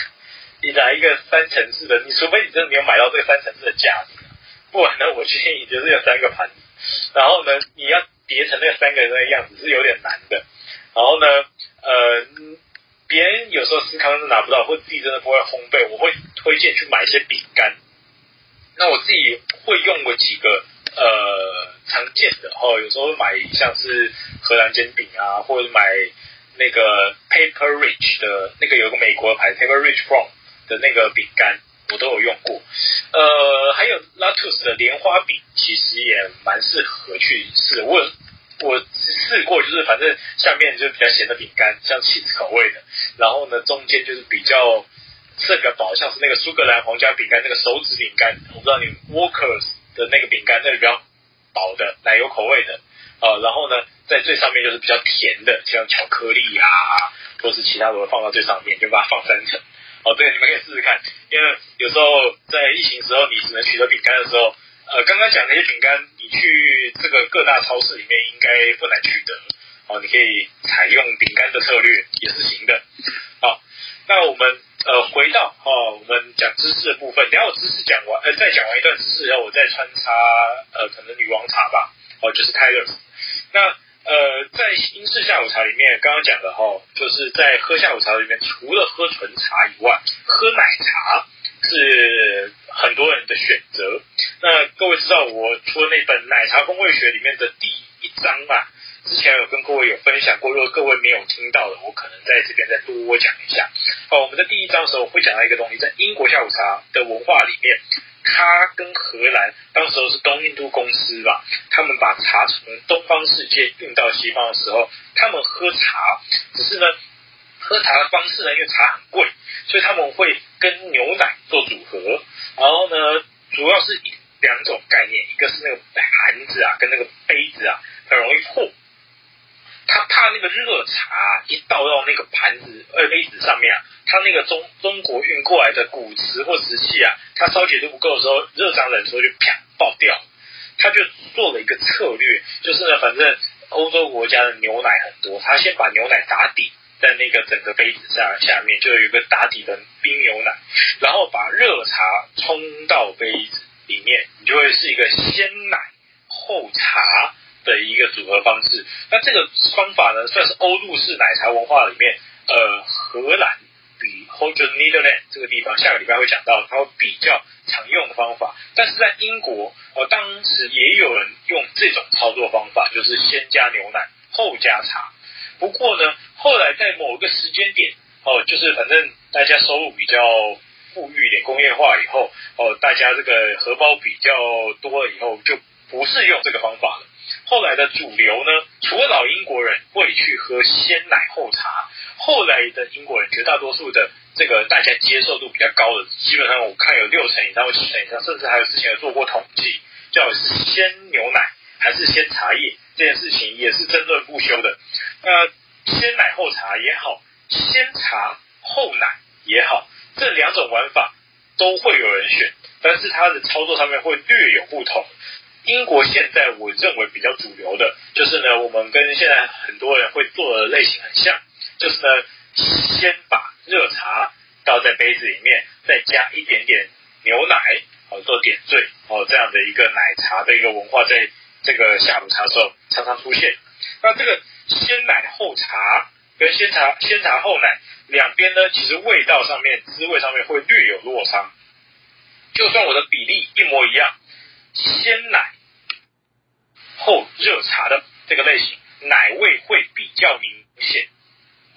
Speaker 1: 你 来一个三层式的，你除非你真的没有买到这个三层式的架子，不然呢，我建议你就是有三个盘子。然后呢，你要叠成那三个人那个样子是有点难的。然后呢，呃，别人有时候司康是拿不到，或自己真的不会烘焙，我会推荐去买一些饼干。那我自己会用过几个呃常见的，哦，有时候会买像是荷兰煎饼啊，或者买那个 Paper Rich 的那个有个美国的牌 Paper Rich From 的那个饼干。我都有用过，呃，还有 Latus 的莲花饼，其实也蛮适合去试。我我试过，就是反正下面就比较咸的饼干，像 cheese 口味的，然后呢中间就是比较吃的比较饱，像是那个苏格兰皇家饼干那个手指饼干，我不知道你 Walkers 的那个饼干，那个比较饱的奶油口味的，呃，然后呢在最上面就是比较甜的，像巧克力啊，或是其他的放到最上面，就把它放三层。哦，对，你们可以试试看，因为有时候在疫情时候，你只能取得饼干的时候，呃，刚刚讲那些饼干，你去这个各大超市里面应该不难取得。哦，你可以采用饼干的策略也是行的。好，那我们呃回到哦，我们讲知识的部分，等下我知识讲完，呃，再讲完一段知识，然后我再穿插呃，可能女王茶吧，哦，就是 Tyler。那呃，在英式下午茶里面，刚刚讲的哈，就是在喝下午茶里面，除了喝纯茶以外，喝奶茶是很多人的选择。那各位知道，我出了那本《奶茶风味学》里面的第一章吧，之前有跟各位有分享过，如果各位没有听到的，我可能在这边再多讲一下。好，我们的第一章的时候会讲到一个东西，在英国下午茶的文化里面。他跟荷兰当时候是东印度公司吧，他们把茶从东方世界运到西方的时候，他们喝茶，只是呢，喝茶的方式呢，因为茶很贵，所以他们会跟牛奶做组合，然后呢，主要是两种概念，一个是那个盘子啊，跟那个杯子啊，很容易破。他怕那个热茶一倒到那个盘子呃杯子上面啊，他那个中中国运过来的古瓷或瓷器啊，它烧结度不够的时候，热胀冷缩就啪爆掉。他就做了一个策略，就是呢，反正欧洲国家的牛奶很多，他先把牛奶打底在那个整个杯子上下面，就有一个打底的冰牛奶，然后把热茶冲到杯子里面，你就会是一个先奶后茶。的一个组合方式，那这个方法呢，算是欧陆式奶茶文化里面，呃，荷兰比或者 Netherlands 这个地方，下个礼拜会讲到，它会比较常用的方法。但是在英国，呃，当时也有人用这种操作方法，就是先加牛奶后加茶。不过呢，后来在某个时间点，哦、就是反正大家收入比较富裕一点，工业化以后，哦、大家这个荷包比较多了以后，就不是用这个方法了。后来的主流呢，除了老英国人会去喝先奶后茶，后来的英国人绝大多数的这个大家接受度比较高的，基本上我看有六成以上或七成以上，甚至还有之前有做过统计，叫是先牛奶还是先茶叶这件事情也是争论不休的。那先奶后茶也好，先茶后奶也好，这两种玩法都会有人选，但是它的操作上面会略有不同。英国现在我认为比较主流的，就是呢，我们跟现在很多人会做的类型很像，就是呢，先把热茶倒在杯子里面，再加一点点牛奶，好做点缀，哦，这样的一个奶茶的一个文化，在这个下午茶的时候常常出现。那这个先奶后茶跟先茶先茶后奶两边呢，其实味道上面、滋味上面会略有落差，就算我的比例一模一样。鲜奶后热茶的这个类型，奶味会比较明显。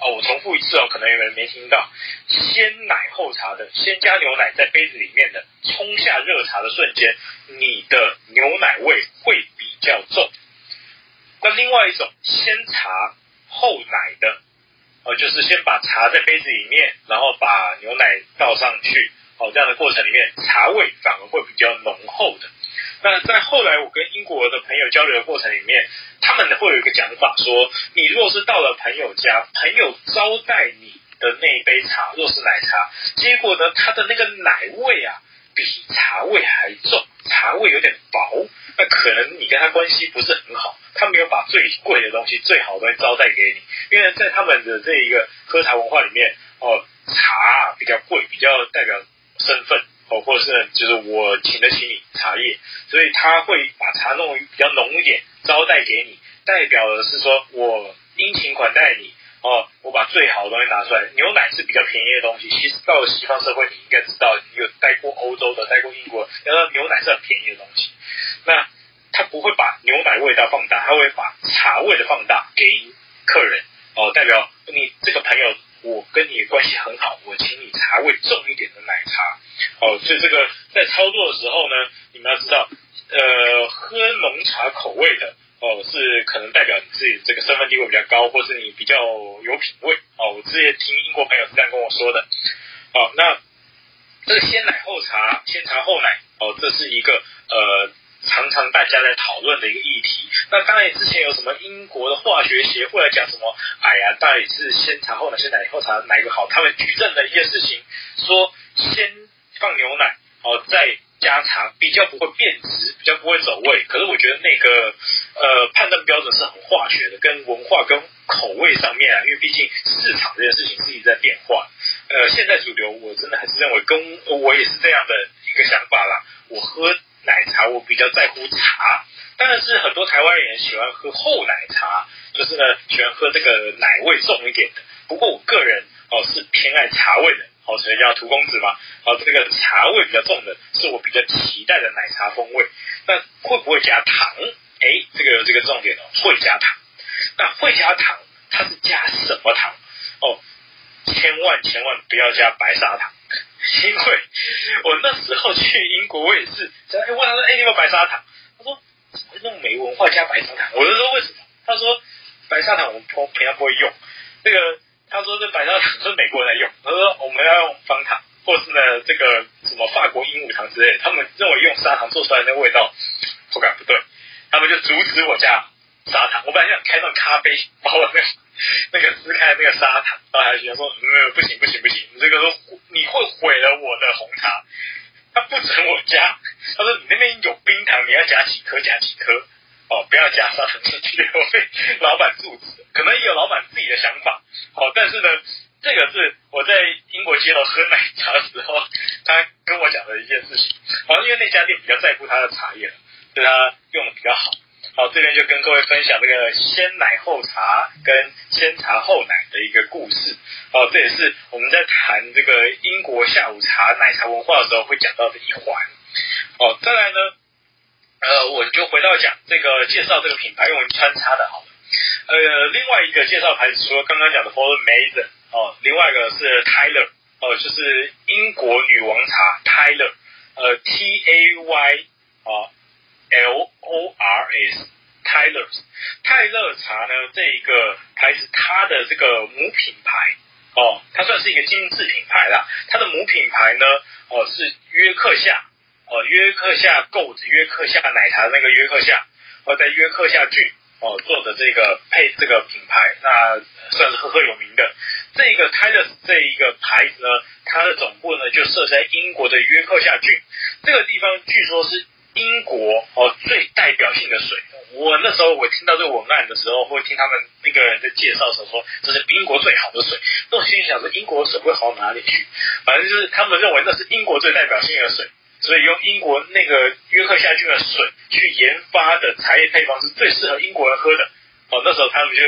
Speaker 1: 哦，我重复一次哦，可能有人没听到。先奶后茶的，先加牛奶在杯子里面的，冲下热茶的瞬间，你的牛奶味会比较重。那另外一种，先茶后奶的，哦，就是先把茶在杯子里面，然后把牛奶倒上去，哦，这样的过程里面，茶味反而会比较浓厚的。那在后来我跟英国的朋友交流的过程里面，他们会有一个讲法说，你若是到了朋友家，朋友招待你的那一杯茶，若是奶茶，结果呢，它的那个奶味啊，比茶味还重，茶味有点薄，那可能你跟他关系不是很好，他没有把最贵的东西、最好的东西招待给你，因为在他们的这一个喝茶文化里面，哦，茶比较贵，比较代表身份。哦，或者是就是我请得起你茶叶，所以他会把茶弄比较浓一点，招待给你，代表的是说我殷勤款待你哦，我把最好的东西拿出来。牛奶是比较便宜的东西，其实到了西方社会，你应该知道，有待过欧洲的，待过英国，要知道牛奶是很便宜的东西。那他不会把牛奶味道放大，他会把茶味的放大给客人哦，代表你这个朋友。我跟你关系很好，我请你茶味重一点的奶茶，哦，所以这个在操作的时候呢，你们要知道，呃，喝浓茶口味的，哦，是可能代表你自己这个身份地位比较高，或是你比较有品味，哦，我之前听英国朋友是这样跟我说的，哦，那这个先奶后茶，先茶后奶，哦，这是一个呃。常常大家在讨论的一个议题，那当然之前有什么英国的化学协会来讲什么，哎呀，到底是先茶后奶，先奶后茶哪一个好？他们举证的一件事情，说先放牛奶哦，再加茶，比较不会变质，比较不会走味。可是我觉得那个呃判断标准是很化学的，跟文化跟口味上面啊，因为毕竟市场这件事情是一直在变化。呃，现在主流我真的还是认为跟我也是这样的一个想法啦，我喝。奶茶我比较在乎茶，但是很多台湾人喜欢喝厚奶茶，就是呢喜欢喝这个奶味重一点的。不过我个人哦是偏爱茶味的，哦所以叫荼公子嘛，哦这个茶味比较重的是我比较期待的奶茶风味。那会不会加糖？哎，这个有这个重点哦，会加糖。那会加糖，它是加什么糖？哦，千万千万不要加白砂糖。因为我那时候去英国，我也是，哎，问他说，哎，你有没有白砂糖？他说，怎么那么没文化加白砂糖？我就说为什么？他说，白砂糖我们平平常不会用。这个他说这白砂糖是美国人来用，他说我们要用方糖，或是呢这个什么法国鹦鹉糖之类，他们认为用砂糖做出来的那个味道口感不对，他们就阻止我加砂糖。我本来想开那种咖啡包的那种。那个撕开那个砂糖，倒下去，他说，嗯，不行不行不行，你这个说你会毁了我的红茶，他不准我加，他说你那边有冰糖，你要加几颗加几颗，哦，不要加砂糖进去，我被老板阻止，可能也有老板自己的想法，好，但是呢，这个是我在英国街头喝奶茶的时候，他跟我讲的一件事情，好像，因为那家店比较在乎他的茶叶，所以他用的比较好。好，这边就跟各位分享这个先奶后茶跟先茶后奶的一个故事。哦，这也是我们在谈这个英国下午茶奶茶文化的时候会讲到的一环。哦，再来呢，呃，我就回到讲这个介绍这个品牌，用穿插的好。呃，另外一个介绍牌子，除了刚刚讲的 Follow Mason 哦，另外一个是 Tyler 哦，就是英国女王茶 Tyler，呃，T A Y 啊。L O R S Tyler's 泰勒茶呢，这一个牌子，它的这个母品牌哦，它算是一个精致品牌啦。它的母品牌呢，哦是约克夏哦，约克夏 Gold 约克夏奶茶那个约克夏，哦在约克夏郡哦做的这个配这个品牌，那算是赫赫有名的。这个 Tyler's 这一个牌子呢，它的总部呢就设在英国的约克夏郡这个地方，据说是。英国哦，最代表性的水，我那时候我听到这个文案的时候，会听他们那个人在介绍的时候说，这是英国最好的水。那我心里想说，英国的水会好到哪里去？反正就是他们认为那是英国最代表性的水，所以用英国那个约克夏郡的水去研发的茶叶配方是最适合英国人喝的。哦，那时候他们就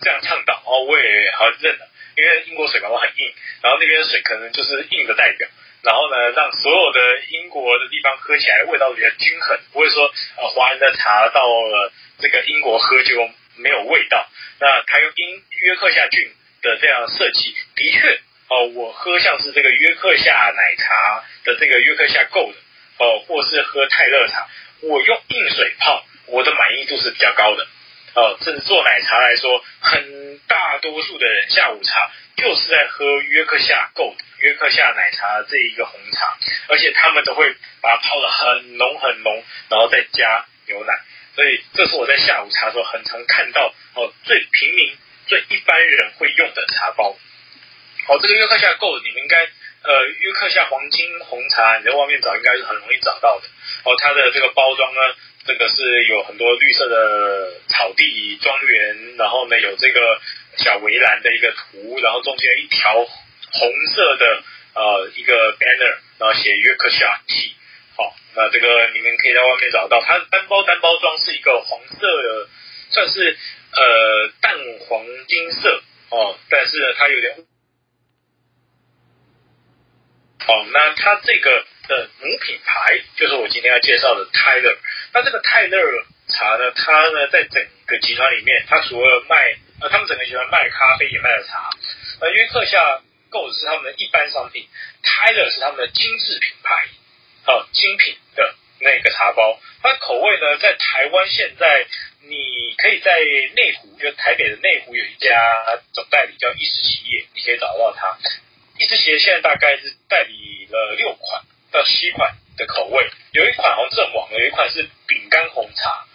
Speaker 1: 这样倡导，哦，我也好认了，因为英国水感觉很硬，然后那边的水可能就是硬的代表。然后呢，让所有的英国的地方喝起来味道比较均衡，不会说呃华人的茶到了这个英国喝就没有味道。那它用因约克夏菌的这样设计，的确哦，我喝像是这个约克夏奶茶的这个约克夏 Gold 哦，或是喝泰勒茶，我用硬水泡，我的满意度是比较高的。哦，甚至做奶茶来说，很大多数的人下午茶就是在喝约克夏 Gold 约克夏奶茶这一个红茶，而且他们都会把它泡得很浓很浓，然后再加牛奶。所以这是我在下午茶的时候很常看到哦，最平民、最一般人会用的茶包。哦，这个约克夏 Gold 你们应该呃约克夏黄金红茶，你在外面找应该是很容易找到的。哦，它的这个包装呢。这个是有很多绿色的草地庄园，然后呢有这个小围栏的一个图，然后中间一条红色的呃一个 banner，然后写约克夏 T。好，那这个你们可以在外面找到，它单包单包装是一个黄色的，算是呃淡黄金色哦，但是呢它有点。好，那它这个。的母品牌就是我今天要介绍的泰勒。那这个泰勒茶呢，它呢在整个集团里面，它除了卖呃，他们整个集团卖咖啡也卖了茶。呃，约克夏 Gold 是他们的一般商品，泰勒是他们的精致品牌，呃，精品的那个茶包。它的口味呢，在台湾现在你可以在内湖，就台北的内湖有一家总代理叫意式企业，你可以找到它。意式企业现在大概是代理了六款。到七款的口味，有一款好像阵亡了，有一款是饼干红茶，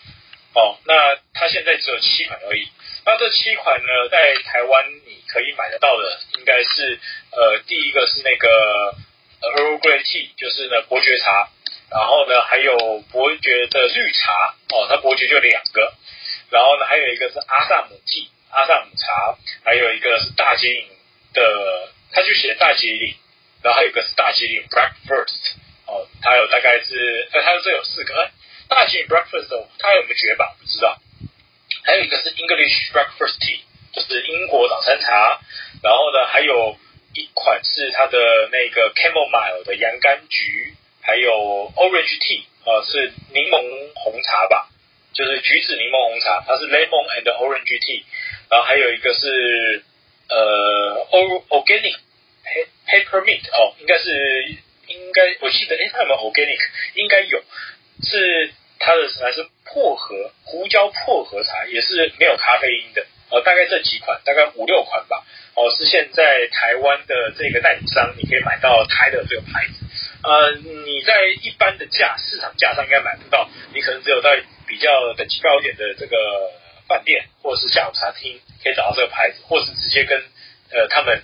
Speaker 1: 哦，那它现在只有七款而已。那这七款呢，在台湾你可以买得到的，应该是呃，第一个是那个 Earl Grey Tea，就是呢伯爵茶，然后呢还有伯爵的绿茶，哦，它伯爵就两个，然后呢还有一个是阿萨姆 Tea，阿萨姆茶，还有一个是大吉岭的，它就写大吉岭。然后还有一个是大吉岭 Breakfast，哦，它有大概是，呃，它这有四个，大型 Breakfast 哦，它有没有绝版？不知道。还有一个是 English Breakfast Tea，就是英国早餐茶。然后呢，还有一款是它的那个 Chamomile 的洋甘菊，还有 Orange Tea，啊，是柠檬红茶吧，就是橘子柠檬红茶，它是 Lemon and Orange Tea。然后还有一个是呃 Organic。Paper Mint 哦，应该是应该我记得，诶，它有没有 organic？应该有，是它的还是薄荷胡椒薄荷茶，也是没有咖啡因的哦。大概这几款，大概五六款吧。哦，是现在台湾的这个代理商，你可以买到泰勒这个牌子。呃，你在一般的价市场价上应该买不到，你可能只有在比较等级高一点的这个饭店或者是下午茶厅可以找到这个牌子，或是直接跟呃他们。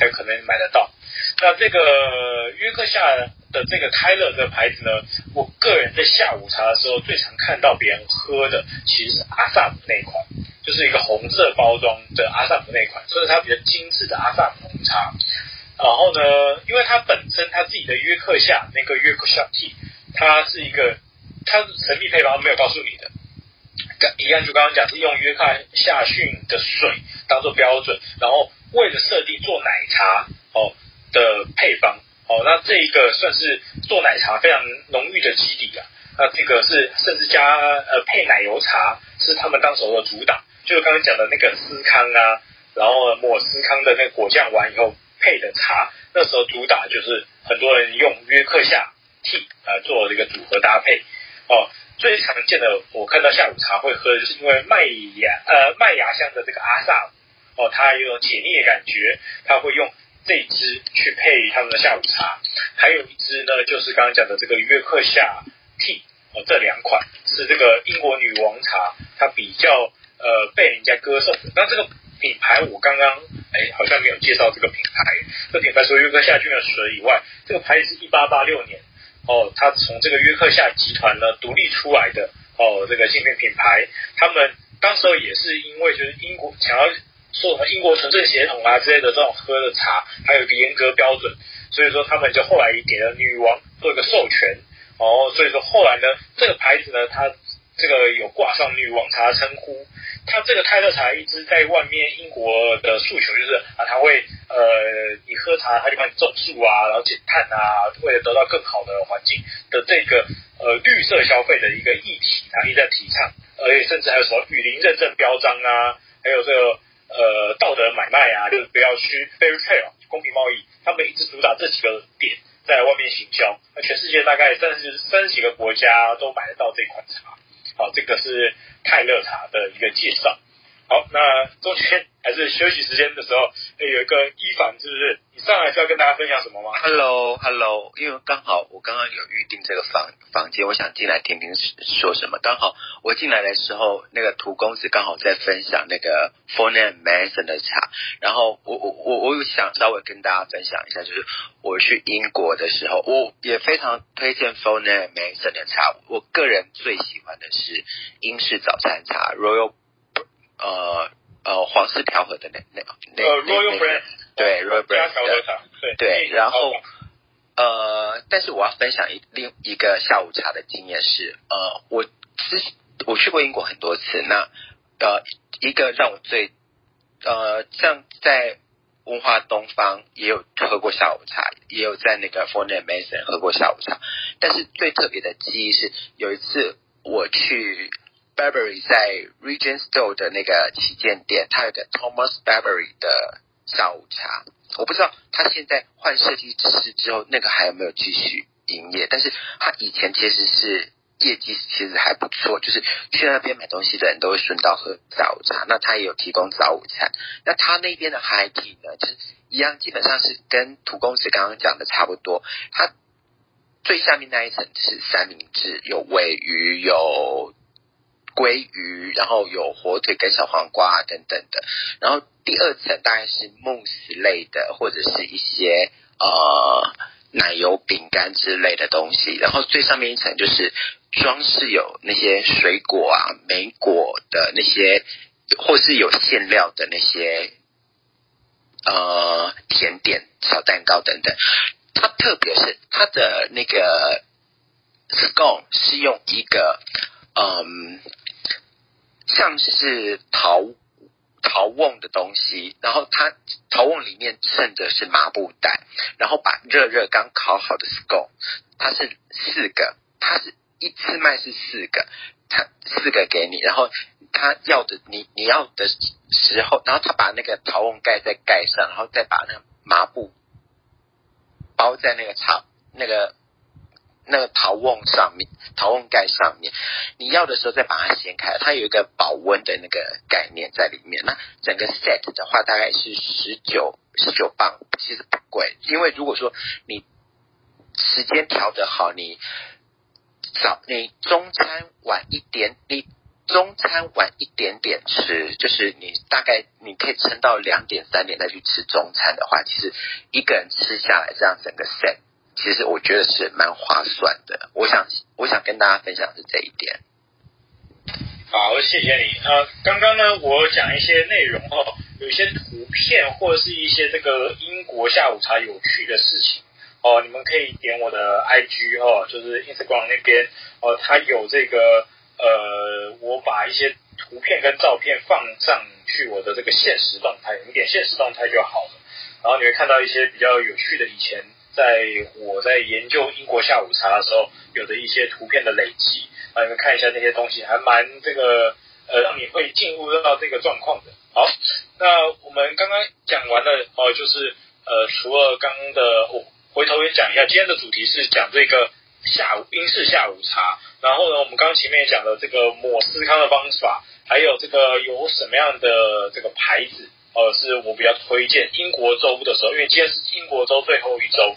Speaker 1: 才可能买得到。那这个约克夏的这个泰勒这个牌子呢，我个人在下午茶的时候最常看到别人喝的，其实是阿萨姆那款，就是一个红色包装的阿萨姆那款，所以它比较精致的阿萨姆红茶。然后呢，因为它本身它自己的约克夏那个约克夏 T，它是一个它神秘配方没有告诉你的，一样就刚刚讲是用约克夏逊的水当做标准，然后。为了设定做奶茶哦的配方哦，那这一个算是做奶茶非常浓郁的基底啊。那这个是甚至加呃配奶油茶是他们当时的主打，就是刚刚讲的那个司康啊，然后抹司康的那个果酱完以后配的茶，那时候主打就是很多人用约克夏 T 啊做这个组合搭配哦。最常见的我看到下午茶会喝的就是因为麦芽呃麦芽香的这个阿萨姆。哦，它有种解腻的感觉，它会用这支去配他们的下午茶，还有一支呢，就是刚刚讲的这个约克夏 Tea 哦，这两款是这个英国女王茶，它比较呃被人家歌颂的。那这个品牌我刚刚哎好像没有介绍这个品牌，这品牌除了约克夏菌的水以外，这个牌子是一八八六年哦，它从这个约克夏集团呢独立出来的哦，这个精品品牌，他们当时候也是因为就是英国想要。说什么英国纯正血统啊之类的这种喝的茶，还有一个严格标准，所以说他们就后来给了女王做一个授权哦，所以说后来呢，这个牌子呢，它这个有挂上女王茶的称呼，它这个泰勒茶一直在外面英国的诉求就是啊，它会呃，你喝茶它就帮你种树啊，然后减碳啊，为了得到更好的环境的这个呃绿色消费的一个议题，它一直在提倡。而且甚至还有什么雨林认证标章啊，还有这个呃道德买卖啊，就是不要去 fair trade 公平贸易，他们一直主打这几个点在外面行销，那全世界大概三十三十几个国家都买得到这款茶。好，这个是泰勒茶的一个介绍。好，那中间还是休息时间的时候，有一个伊凡，是不是？你上来是要跟大家分享什么吗
Speaker 3: ？Hello，Hello，因为刚好我刚刚有预定这个房房间，我想进来听听说什么。刚好我进来的时候，那个涂公子刚好在分享那个 Fortnum Mason 的茶，然后我我我我想稍微跟大家分享一下，就是我去英国的时候，我也非常推荐 Fortnum Mason 的茶。我个人最喜欢的是英式早餐茶 Royal。呃呃，皇室调和的那那那
Speaker 1: 呃，Royal Brand
Speaker 3: 对 Royal Brand
Speaker 1: 对
Speaker 3: 对，然后呃，但是我要分享一另一个下午茶的经验是，呃，我之我去过英国很多次，那呃，一个让我最呃，像在文化东方也有喝过下午茶，也有在那个 Fortnum Mason 喝过下午茶，但是最特别的记忆是有一次我去。Burberry 在 Regent Store 的那个旗舰店，它有个 Thomas Burberry 的下午茶。我不知道他现在换设计师之后，那个还有没有继续营业？但是他以前其实是业绩其实还不错，就是去那边买东西的人都会顺道喝下午茶。那他也有提供早午餐。那他那边的 High Tea 呢，就是一样，基本上是跟涂公子刚刚讲的差不多。它最下面那一层是三明治，有鮪鱼，有。鲑鱼，然后有火腿跟小黄瓜等等的，然后第二层大概是慕斯类的，或者是一些呃奶油饼干之类的东西，然后最上面一层就是装饰有那些水果啊、莓果的那些，或是有馅料的那些呃甜点、小蛋糕等等。它特别是它的那个 scone 是用一个嗯。像是陶陶瓮的东西，然后它陶瓮里面衬的是麻布袋，然后把热热刚烤好的 scone，它是四个，它是一次卖是四个，它四个给你，然后他要的你你要的时候，然后他把那个陶瓮盖再盖上，然后再把那个麻布包在那个茶那个。那个陶瓮上面，陶瓮盖上面，你要的时候再把它掀开，它有一个保温的那个概念在里面。那整个 set 的话大概是十九十九磅，其实不贵。因为如果说你时间调得好，你早你中餐晚一点，你中餐晚一点点吃，就是你大概你可以撑到两点三点再去吃中餐的话，其实一个人吃下来这样整个 set。其实我觉得是蛮划算的，我想我想跟大家分享的是这一点。
Speaker 1: 好，谢谢你。呃，刚刚呢，我讲一些内容哦，有一些图片或者是一些这个英国下午茶有趣的事情哦，你们可以点我的 IG 哦，就是 Instagram 那边哦，它有这个呃，我把一些图片跟照片放上去我的这个现实动态，你点现实动态就好了，然后你会看到一些比较有趣的以前。在我在研究英国下午茶的时候，有的一些图片的累积，啊，你们看一下那些东西，还蛮这个呃，让你会进入到这个状况的。好，那我们刚刚讲完了哦，就是呃，除了刚刚的，我、回头也讲一下，今天的主题是讲这个下午英式下午茶。然后呢，我们刚刚前面也讲了这个抹司康的方法，还有这个有什么样的这个牌子。呃，是我比较推荐英国周的时候，因为今天是英国周最后一周，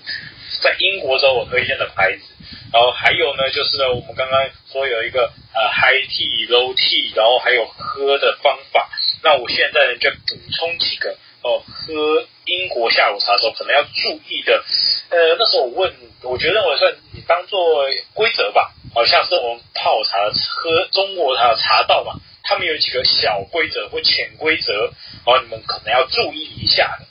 Speaker 1: 在英国周我推荐的牌子，然后还有呢，就是呢，我们刚刚说有一个呃 high tea low tea，然后还有喝的方法，那我现在呢就补充几个哦，喝英国下午茶的时候可能要注意的，呃，那时候我问，我觉得我算你当做规则吧，好像是我们泡茶喝中国茶的茶道嘛。他们有几个小规则或潜规则，哦，你们可能要注意一下的，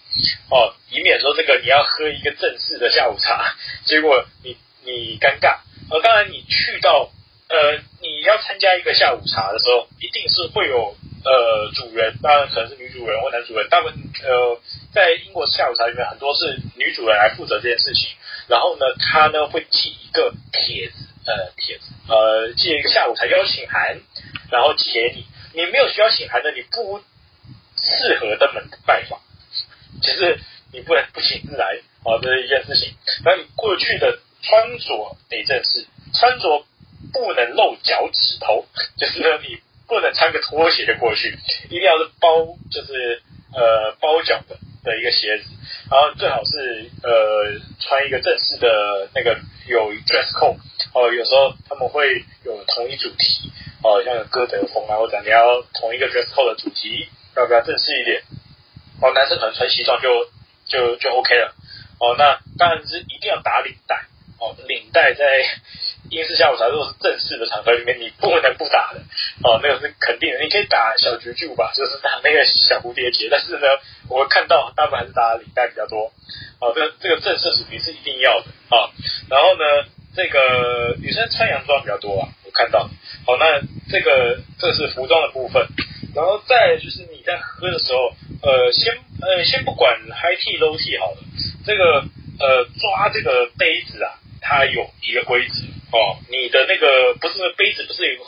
Speaker 1: 哦，以免说这个你要喝一个正式的下午茶，结果你你尴尬。呃，当然你去到呃你要参加一个下午茶的时候，一定是会有呃主人，当然可能是女主人或男主人，大部分呃在英国下午茶里面很多是女主人来负责这件事情，然后呢，他呢会寄一个帖子，呃帖子，呃寄一个下午茶邀请函。然后寄给你，你没有需要请函的，你不适合登门拜访，就是你不能不请自来，哦，这是一件事情。那你过去的穿着得正式，穿着不能露脚趾头，就是呢，你不能穿个拖鞋就过去，一定要是包，就是呃包脚的的一个鞋子，然后最好是呃穿一个正式的那个有 dress code，哦，有时候他们会有同一主题，哦，像有歌德风啊，或者你要同一个 dress code 的主题，要比较正式一点，哦，男生可能穿西装就就就 OK 了，哦，那当然是一定要打领带，哦，领带在。英式下午茶如果是正式的场合里面，你不能不打的哦，那个是肯定的。你可以打小九九吧，就是打那个小蝴蝶结。但是呢，我看到大部分还是打领带比较多。哦，这个这个正式属性是一定要的啊、哦。然后呢，这个女生穿洋装比较多啊，我看到。好，那这个这是服装的部分。然后再就是你在喝的时候，呃，先呃先不管 high tea low tea 好了，这个呃抓这个杯子啊，它有一个规则。哦，你的那个不是杯子，不是有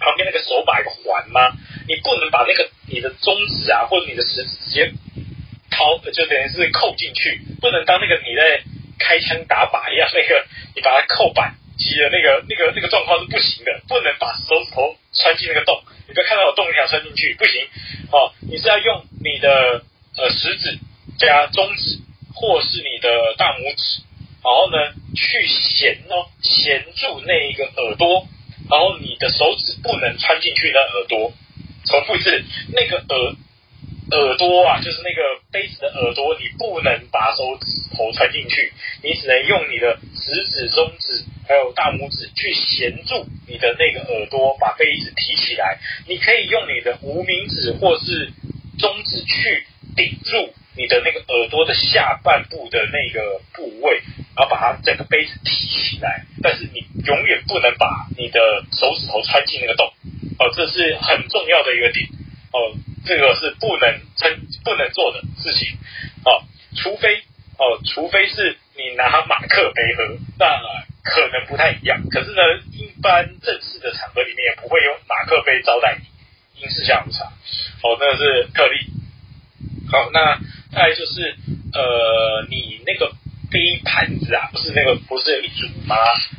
Speaker 1: 旁边那个手把一个环吗？你不能把那个你的中指啊，或者你的食指直接掏，就等于是扣进去，不能当那个你在开枪打靶一样，那个你把它扣扳机的那个那个那个状况是不行的，不能把手指头穿进那个洞，你不要看到有洞你想穿进去，不行。哦，你是要用你的呃食指加中指，或是你的大拇指。然后呢，去衔哦，衔住那一个耳朵，然后你的手指不能穿进去那耳朵。重复一次，那个耳耳朵啊，就是那个杯子的耳朵，你不能把手指头穿进去，你只能用你的食指、中指还有大拇指去衔住你的那个耳朵，把杯子提起来。你可以用你的无名指或是中指去顶住你的那个耳朵的下半部的那个部位。然后把它整个杯子提起来，但是你永远不能把你的手指头穿进那个洞，哦，这是很重要的一个点，哦，这个是不能称不能做的事情，哦，除非哦，除非是你拿马克杯喝，那可能不太一样，可是呢，一般正式的场合里面也不会用马克杯招待你，英式下午茶，哦，那是特例，好，那再来就是呃，你那个。杯盘子啊，不是那个，不是有一组吗？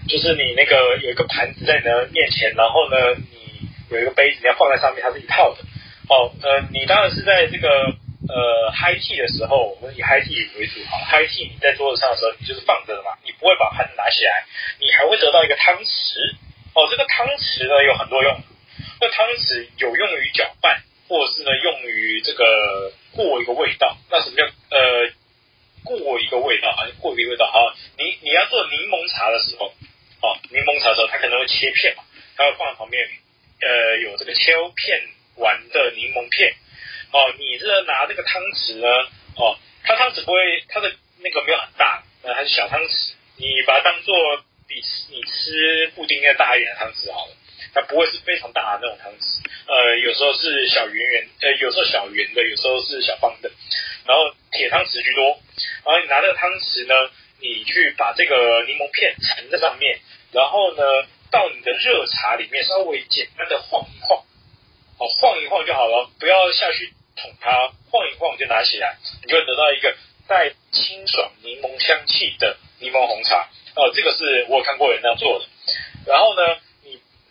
Speaker 1: 就是你那个有一个盘子在你的面前，然后呢，你有一个杯子你要放在上面，它是一套的。哦，呃，你当然是在这个呃 high tea 的时候，我们以 high tea 为主哈。high tea 你在桌子上的时候，你就是放着的嘛，你不会把盘子拿起来，你还会得到一个汤匙。哦，这个汤匙呢有很多用，那汤匙有用于搅拌，或者是呢用于这个过一个味道。那什么叫呃？过一个味道啊，过一个味道好，你你要做柠檬茶的时候，哦，柠檬茶的时候，它可能会切片嘛，它会放在旁边，呃，有这个切片完的柠檬片，哦，你这拿这个汤匙呢，哦，它汤匙不会，它的那个没有很大，呃，还是小汤匙，你把它当做比你吃布丁要大一点的汤匙好了，它不会是非常大的那种汤匙，呃，有时候是小圆圆，呃，有时候小圆的，有时候是小方的。然后铁汤匙居多，然后你拿这个汤匙呢，你去把这个柠檬片盛在上面，然后呢，到你的热茶里面稍微简单的晃一晃，哦，晃一晃就好了，不要下去捅它，晃一晃就拿起来，你就会得到一个带清爽柠檬香气的柠檬红茶。哦，这个是我有看过人那样做的。然后呢，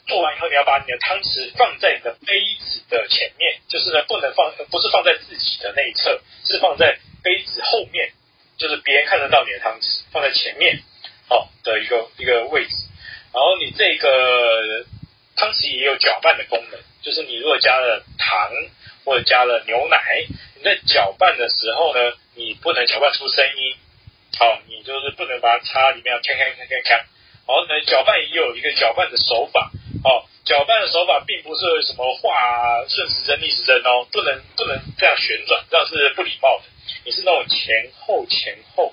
Speaker 1: 做完以后，你要把你的汤匙放在你的杯子的前面，就是呢，不能放，不是放在自己的那一侧。是放在杯子后面，就是别人看得到你的汤匙放在前面，好的一个一个位置。然后你这个汤匙也有搅拌的功能，就是你如果加了糖或者加了牛奶，你在搅拌的时候呢，你不能搅拌出声音，好，你就是不能把它插里面要锵锵锵锵锵。然后呢，搅拌也有一个搅拌的手法，哦。搅拌的手法并不是什么画顺时针逆时针哦，不能不能这样旋转，这样是不礼貌的。你是那种前后前后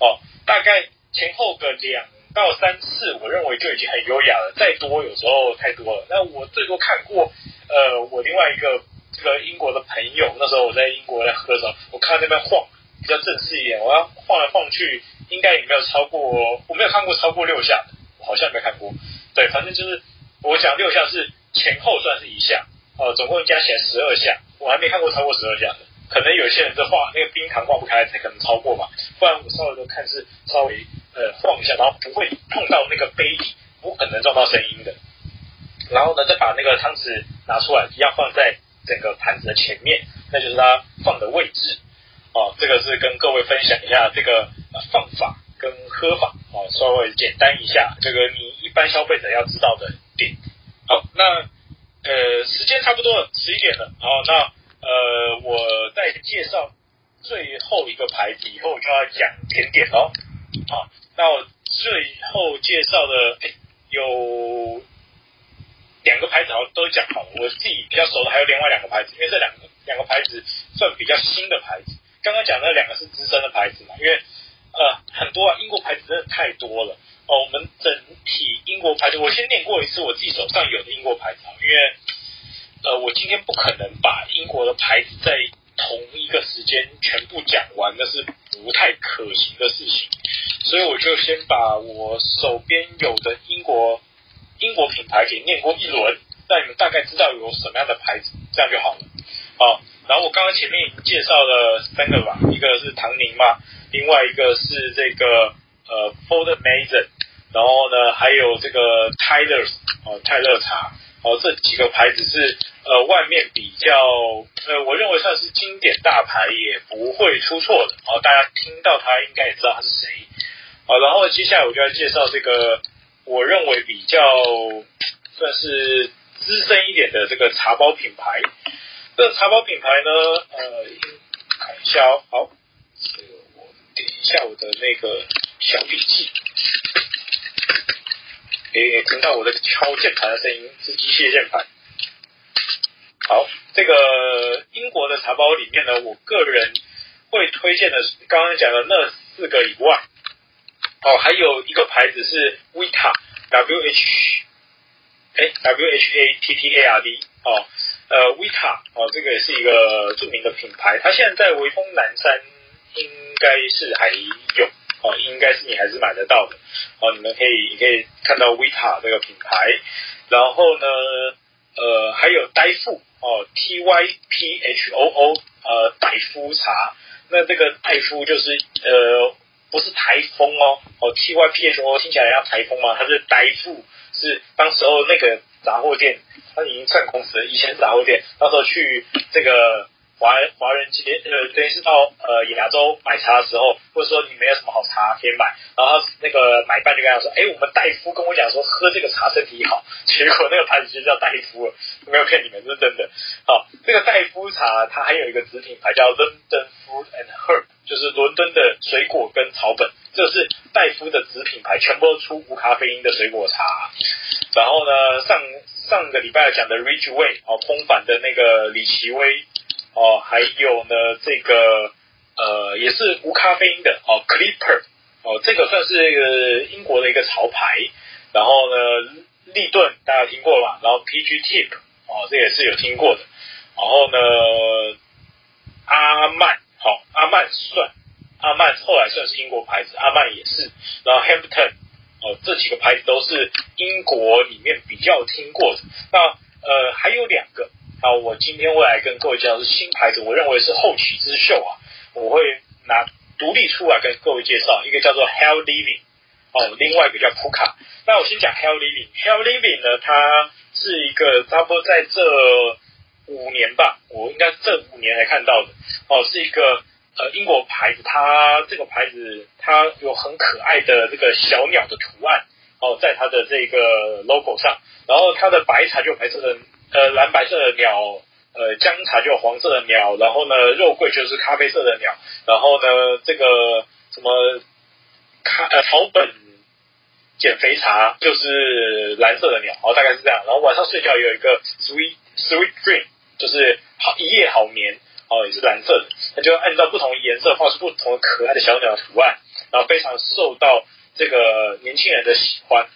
Speaker 1: 哦，大概前后个两到三次，我认为就已经很优雅了。再多有时候太多了。那我最多看过，呃，我另外一个这个英国的朋友，那时候我在英国在喝的时候，我看那边晃比较正式一点，我要晃来晃去，应该也没有超过，我没有看过超过六下，我好像没看过。对，反正就是。我讲六下是前后算是一项，哦，总共加起来十二项，我还没看过超过十二项的。可能有些人的话，那个冰糖化不开才可能超过嘛，不然我稍微都看是稍微呃晃一下，然后不会碰到那个杯底，不可能撞到声音的。然后呢，再把那个汤匙拿出来，一样放在整个盘子的前面，那就是它放的位置。哦，这个是跟各位分享一下这个放法跟喝法，哦，稍微简单一下，这个你一般消费者要知道的点。好，那呃时间差不多了，十一点了，好，那。呃，我在介绍最后一个牌子以后我，就要讲甜点喽。好，那我最后介绍的，有两个牌子好像都讲好了。我自己比较熟的还有另外两个牌子，因为这两个两个牌子算比较新的牌子。刚刚讲的两个是资深的牌子嘛，因为呃很多啊，英国牌子真的太多了。哦，我们整体英国牌子，我先念过一次我自己手上有的英国牌子，因为。呃，我今天不可能把英国的牌子在同一个时间全部讲完，那是不太可行的事情，所以我就先把我手边有的英国英国品牌给念过一轮，让你们大概知道有什么样的牌子，这样就好了。好，然后我刚刚前面已经介绍了三个吧，一个是唐宁嘛，另外一个是这个呃 Folden Mason，然后呢还有这个 Tyler's 哦泰勒茶。哦，这几个牌子是呃外面比较呃，我认为算是经典大牌，也不会出错的。哦，大家听到它应该也知道它是谁。好，然后接下来我就要介绍这个我认为比较算是资深一点的这个茶包品牌。这个茶包品牌呢，呃，看一下哦，好，这个我点一下我的那个小笔记。诶，听到我的敲键盘的声音是机械键盘。好，这个英国的茶包里面呢，我个人会推荐的是刚刚讲的那四个以外，哦，还有一个牌子是 Vita W H，哎，W H A T T A R D 哦，呃，Whittard，哦，这个也是一个著名的品牌，它现在在微风南山应该是还有。哦，应该是你还是买得到的。哦，你们可以你可以看到 Vita 这个品牌，然后呢，呃，还有黛富哦，T Y P H O O，呃，黛夫茶。那这个黛夫就是呃，不是台风哦，哦，T Y P H O 听起来像台风吗？它是黛富，是当时候那个杂货店，他已经算公司了，以前是杂货店，那时候去这个。华华人街呃，等于是到呃亚洲买茶的时候，或者说你没有什么好茶可以买，然后那个买办就跟他说，哎，我们戴夫跟我讲说喝这个茶身体好，结果那个牌子就叫戴夫了，没有骗你们，是真的。好，这个黛夫茶它还有一个子品牌叫 London Fruit and Herb，就是伦敦的水果跟草本，这是戴夫的子品牌，全部都出无咖啡因的水果茶。然后呢，上上个礼拜讲的 Ridgeway 哦，风帆的那个李奇微。哦，还有呢，这个呃也是无咖啡因的哦，Clipper 哦，这个算是一个英国的一个潮牌。然后呢，立顿大家听过吧？然后 PG Tip 哦，这也是有听过的。然后呢，阿曼好、哦，阿曼算阿曼后来算是英国牌子，阿曼也是。然后 Hampton 哦，这几个牌子都是英国里面比较听过的。那呃还有两个。好，我今天会来跟各位介绍是新牌子，我认为是后起之秀啊，我会拿独立出来跟各位介绍，一个叫做 Hell Living，哦，另外一个叫普卡。那我先讲 Hell Living，Hell Living 呢，它是一个差不多在这五年吧，我应该这五年才看到的，哦，是一个呃英国牌子，它这个牌子它有很可爱的这个小鸟的图案，哦，在它的这个 logo 上，然后它的白茶就白色的。呃，蓝白色的鸟，呃，姜茶就黄色的鸟，然后呢，肉桂就是咖啡色的鸟，然后呢，这个什么咖呃草本减肥茶就是蓝色的鸟，哦，大概是这样。然后晚上睡觉有一个 sweet sweet dream，就是好一夜好眠，哦，也是蓝色的。它就按照不同颜色画出不同的可爱的小鸟图案，然后非常受到这个年轻人的喜欢。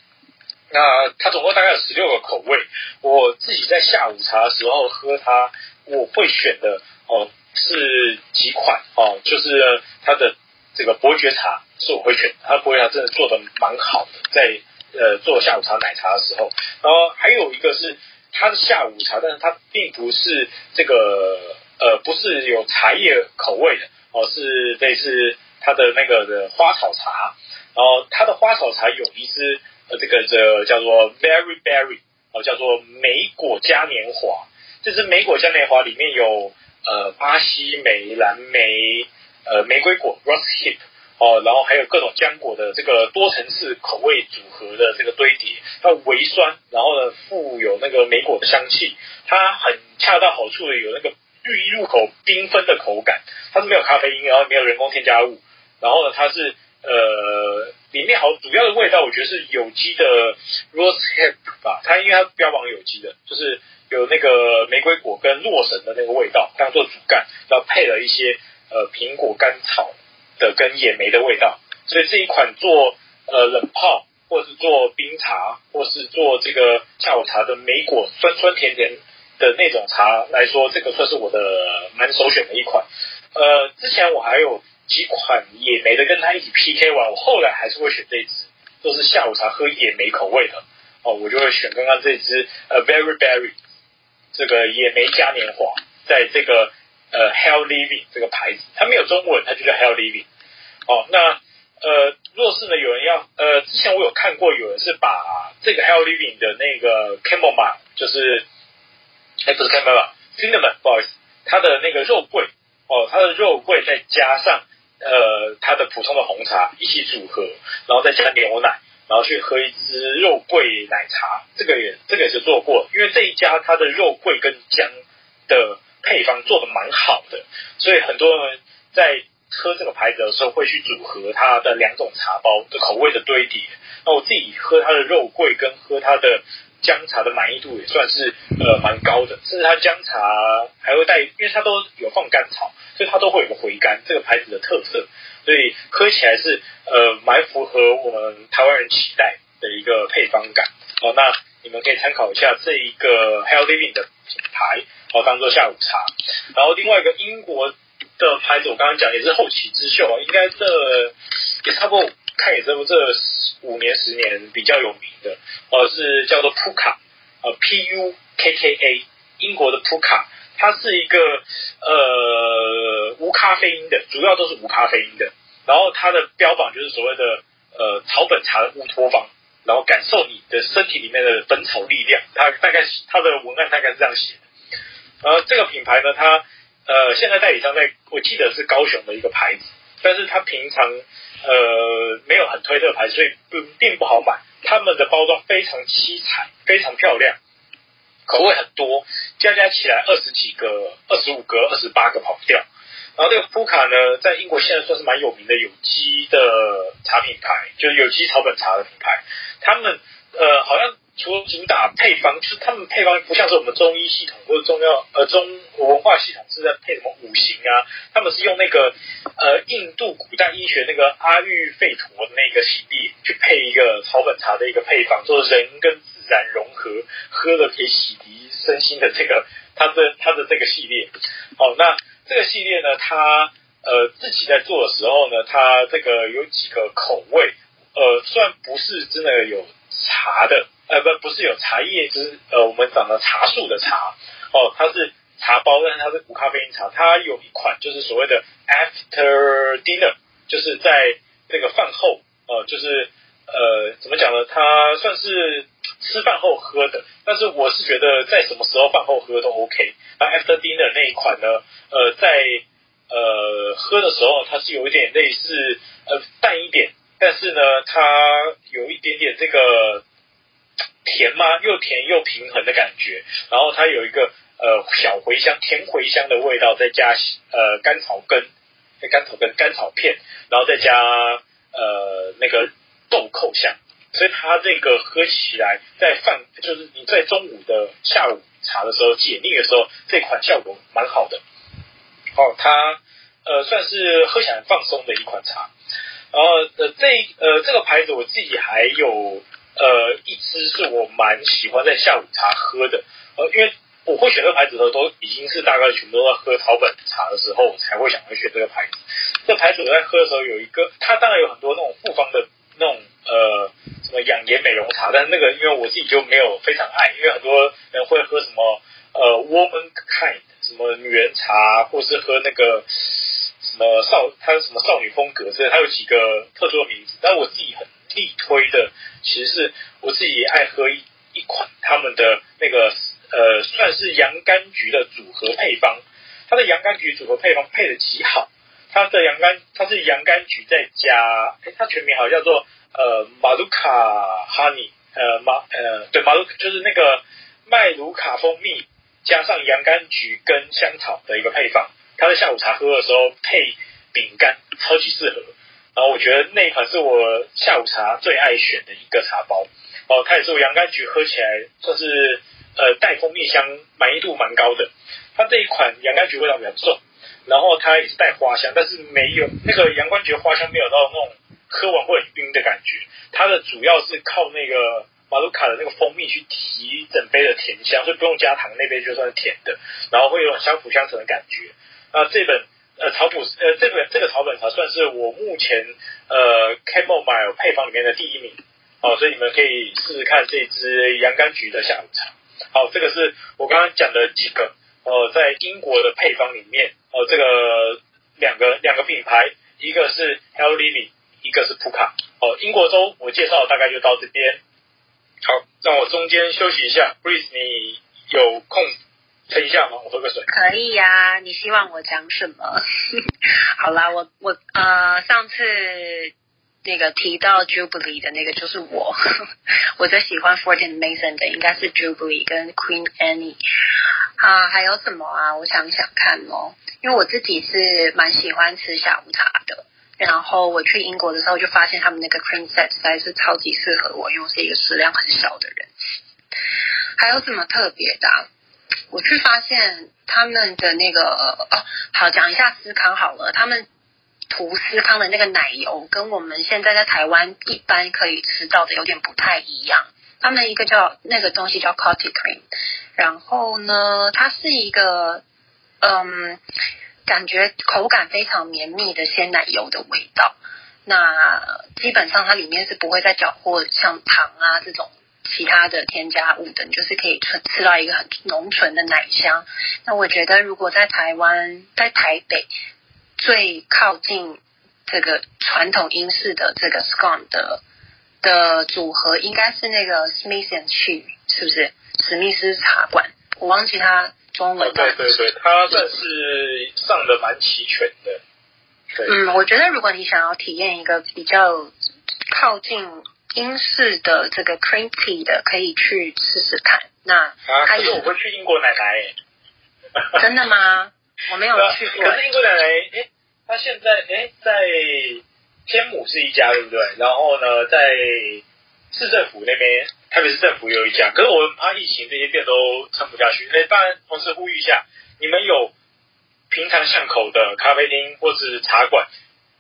Speaker 1: 那它总共大概有十六个口味，我自己在下午茶的时候喝它，我会选的哦是几款哦，就是它的这个伯爵茶是我会选，它伯爵茶真的做的蛮好的，在呃做下午茶奶茶的时候，然后还有一个是它的下午茶，但是它并不是这个呃不是有茶叶口味的哦，是类似它的那个的花草茶，然后它的花草茶有一支这个这叫做 Very Berry 哦，叫做莓果嘉年华，这支莓果嘉年华里面有呃巴西莓、蓝莓、呃玫瑰果 Rose Hip。哦，然后还有各种浆果的这个多层次口味组合的这个堆叠，它微酸，然后呢富有那个莓果的香气，它很恰到好处的有那个一入口缤纷的口感，它是没有咖啡因，然后没有人工添加物，然后呢它是呃里面好主要的味道，我觉得是有机的 rose hip 吧，它因为它标榜有机的，就是有那个玫瑰果跟洛神的那个味道当做主干，然后配了一些呃苹果甘草。的跟野莓的味道，所以这一款做呃冷泡，或是做冰茶，或是做这个下午茶的莓果酸酸甜甜的那种茶来说，这个算是我的蛮首选的一款。呃，之前我还有几款野莓的跟它一起 PK 完，我后来还是会选这支，都是下午茶喝野莓口味的哦，我就会选刚刚这支呃 Very Berry 这个野莓嘉年华，在这个呃 Hell Living 这个牌子，它没有中文，它就叫 Hell Living。哦，那呃，若是呢，有人要呃，之前我有看过，有人是把这个 Hell Living 的那个 Chamomile，就是哎，不是 Chamomile，Cinnamon，不好意思，它的那个肉桂哦，它的肉桂再加上呃，它的普通的红茶一起组合，然后再加牛奶，然后去喝一支肉桂奶茶，这个也这个也是做过，因为这一家它的肉桂跟姜的配方做的蛮好的，所以很多人在。喝这个牌子的时候，会去组合它的两种茶包的口味的堆叠。那我自己喝它的肉桂跟喝它的姜茶的满意度也算是呃蛮高的，甚至它姜茶还会带，因为它都有放甘草，所以它都会有个回甘，这个牌子的特色，所以喝起来是呃蛮符合我们台湾人期待的一个配方感。哦，那你们可以参考一下这一个 Health Living 的品牌，哦，当做下午茶。然后另外一个英国。的牌子我刚刚讲也是后起之秀啊，应该这也差不多看也这不这五年十年比较有名的，呃是叫做普卡，呃 P U K K A，英国的普卡，它是一个呃无咖啡因的，主要都是无咖啡因的，然后它的标榜就是所谓的呃草本茶的乌托邦，然后感受你的身体里面的本草力量，它大概它的文案大概是这样写的，呃这个品牌呢它。呃，现在代理商在，我记得是高雄的一个牌子，但是它平常呃没有很推特牌，所以并并不好买。他们的包装非常七彩，非常漂亮，口味很多，加加起来二十几个、二十五个、二十八个跑不掉。然后这个普卡呢，在英国现在算是蛮有名的有机的茶品牌，就是有机草本茶的品牌。他们呃好像。除了主打配方，就是他们配方不像是我们中医系统或者中药呃中文化系统是在配什么五行啊，他们是用那个呃印度古代医学那个阿育吠陀那个系列去配一个草本茶的一个配方，做人跟自然融合，喝了可以洗涤身心的这个 它的它的这个系列。好，那这个系列呢，它呃自己在做的时候呢，它这个有几个口味，呃虽然不是真的有茶的。呃不不是有茶叶就是呃我们讲的茶树的茶哦，它是茶包，但是它是无咖啡因茶。它有一款就是所谓的 after dinner，就是在那个饭后呃就是呃怎么讲呢？它算是吃饭后喝的，但是我是觉得在什么时候饭后喝都 OK。那 after dinner 那一款呢，呃在呃喝的时候它是有一点类似呃淡一点，但是呢它有一点点这个。甜吗？又甜又平衡的感觉，然后它有一个呃小茴香、甜茴香的味道，再加呃甘草根、甘草根、甘草片，然后再加呃那个豆蔻香，所以它这个喝起来在饭就是你在中午的下午茶的时候解腻的时候，这款效果蛮好的。哦，它呃算是喝起来放松的一款茶。然后呃这呃这个牌子我自己还有。呃，一支是我蛮喜欢在下午茶喝的，呃，因为我会选这个牌子的时候，都已经是大概全部都在喝草本茶的时候，我才会想要选这个牌子。这牌子我在喝的时候有一个，它当然有很多那种复方的那种呃什么养颜美容茶，但是那个因为我自己就没有非常爱，因为很多人会喝什么呃 woman kind 什么女人茶，或是喝那个什么少，它什么少女风格之类，它有几个特殊的名字。但我自己很力推的，其实是我自己爱喝一一款他们的那个呃，算是洋甘菊的组合配方，它的洋甘菊组合配方配的极好。它的洋甘，它是洋甘菊再加，诶，它全名好像叫做呃马鲁卡 honey，呃马呃对马鲁就是那个麦卢卡蜂蜜加上洋甘菊跟香草的一个配方，它在下午茶喝的时候配饼干超级适合。然后我觉得那一款是我下午茶最爱选的一个茶包，哦，它也是我洋甘菊喝起来算是呃带蜂蜜香，满意度蛮高的。它这一款洋甘菊味道比较重。然后它也是带花香，但是没有那个洋甘菊花香没有到那种喝完会晕的感觉。它的主要是靠那个马鲁卡的那个蜂蜜去提整杯的甜香，所以不用加糖，那杯就算是甜的，然后会有相辅相成的感觉。啊，这本呃草本呃这个这个草本茶算是我目前呃 Camomile 配方里面的第一名哦，所以你们可以试试看这支洋甘菊的下午茶。好，这个是我刚刚讲的几个。呃，在英国的配方里面，呃，这个两个两个品牌，一个是 Hell Living，一个是普卡。哦，英国州我介绍大概就到这边。好，让我中间休息一下，Breeze，你有空撑一下吗？我喝个水。
Speaker 2: 可以呀、啊，你希望我讲什么？好啦，我我呃上次那个提到 Jubilee 的那个就是我，我最喜欢 Fortin Mason 的应该是 Jubilee 跟 Queen Anne。啊，还有什么啊？我想想看哦，因为我自己是蛮喜欢吃下午茶的。然后我去英国的时候，就发现他们那个 cream set 实在是超级适合我，因为我是一个食量很小的人。还有什么特别的啊？我去发现他们的那个哦，好，讲一下司康好了。他们涂司康的那个奶油，跟我们现在在台湾一般可以吃到的有点不太一样。他们一个叫那个东西叫 coffee cream。然后呢，它是一个嗯，感觉口感非常绵密的鲜奶油的味道。那基本上它里面是不会再搅和像糖啊这种其他的添加物的，你就是可以吃吃到一个很浓醇的奶香。那我觉得如果在台湾，在台北最靠近这个传统英式的这个 scone 的的组合，应该是那个 Smith and She，是不是？史密斯茶馆，我忘记它中文。
Speaker 1: 对对对，它算是上的蛮齐全的。对。
Speaker 2: 嗯，我觉得如果你想要体验一个比较靠近英式的这个 cream tea 的，可以去试试看。那啊，
Speaker 1: 可是我会去英国奶奶。
Speaker 2: 真的吗？我没有去过。
Speaker 1: 可是英国奶奶，哎，他现在哎在天母是一家，对不对？然后呢，在市政府那边。台北市政府有一家，可是我们怕疫情这些店都撑不下去。那当然，同时呼吁一下，你们有平常巷口的咖啡厅或是茶馆，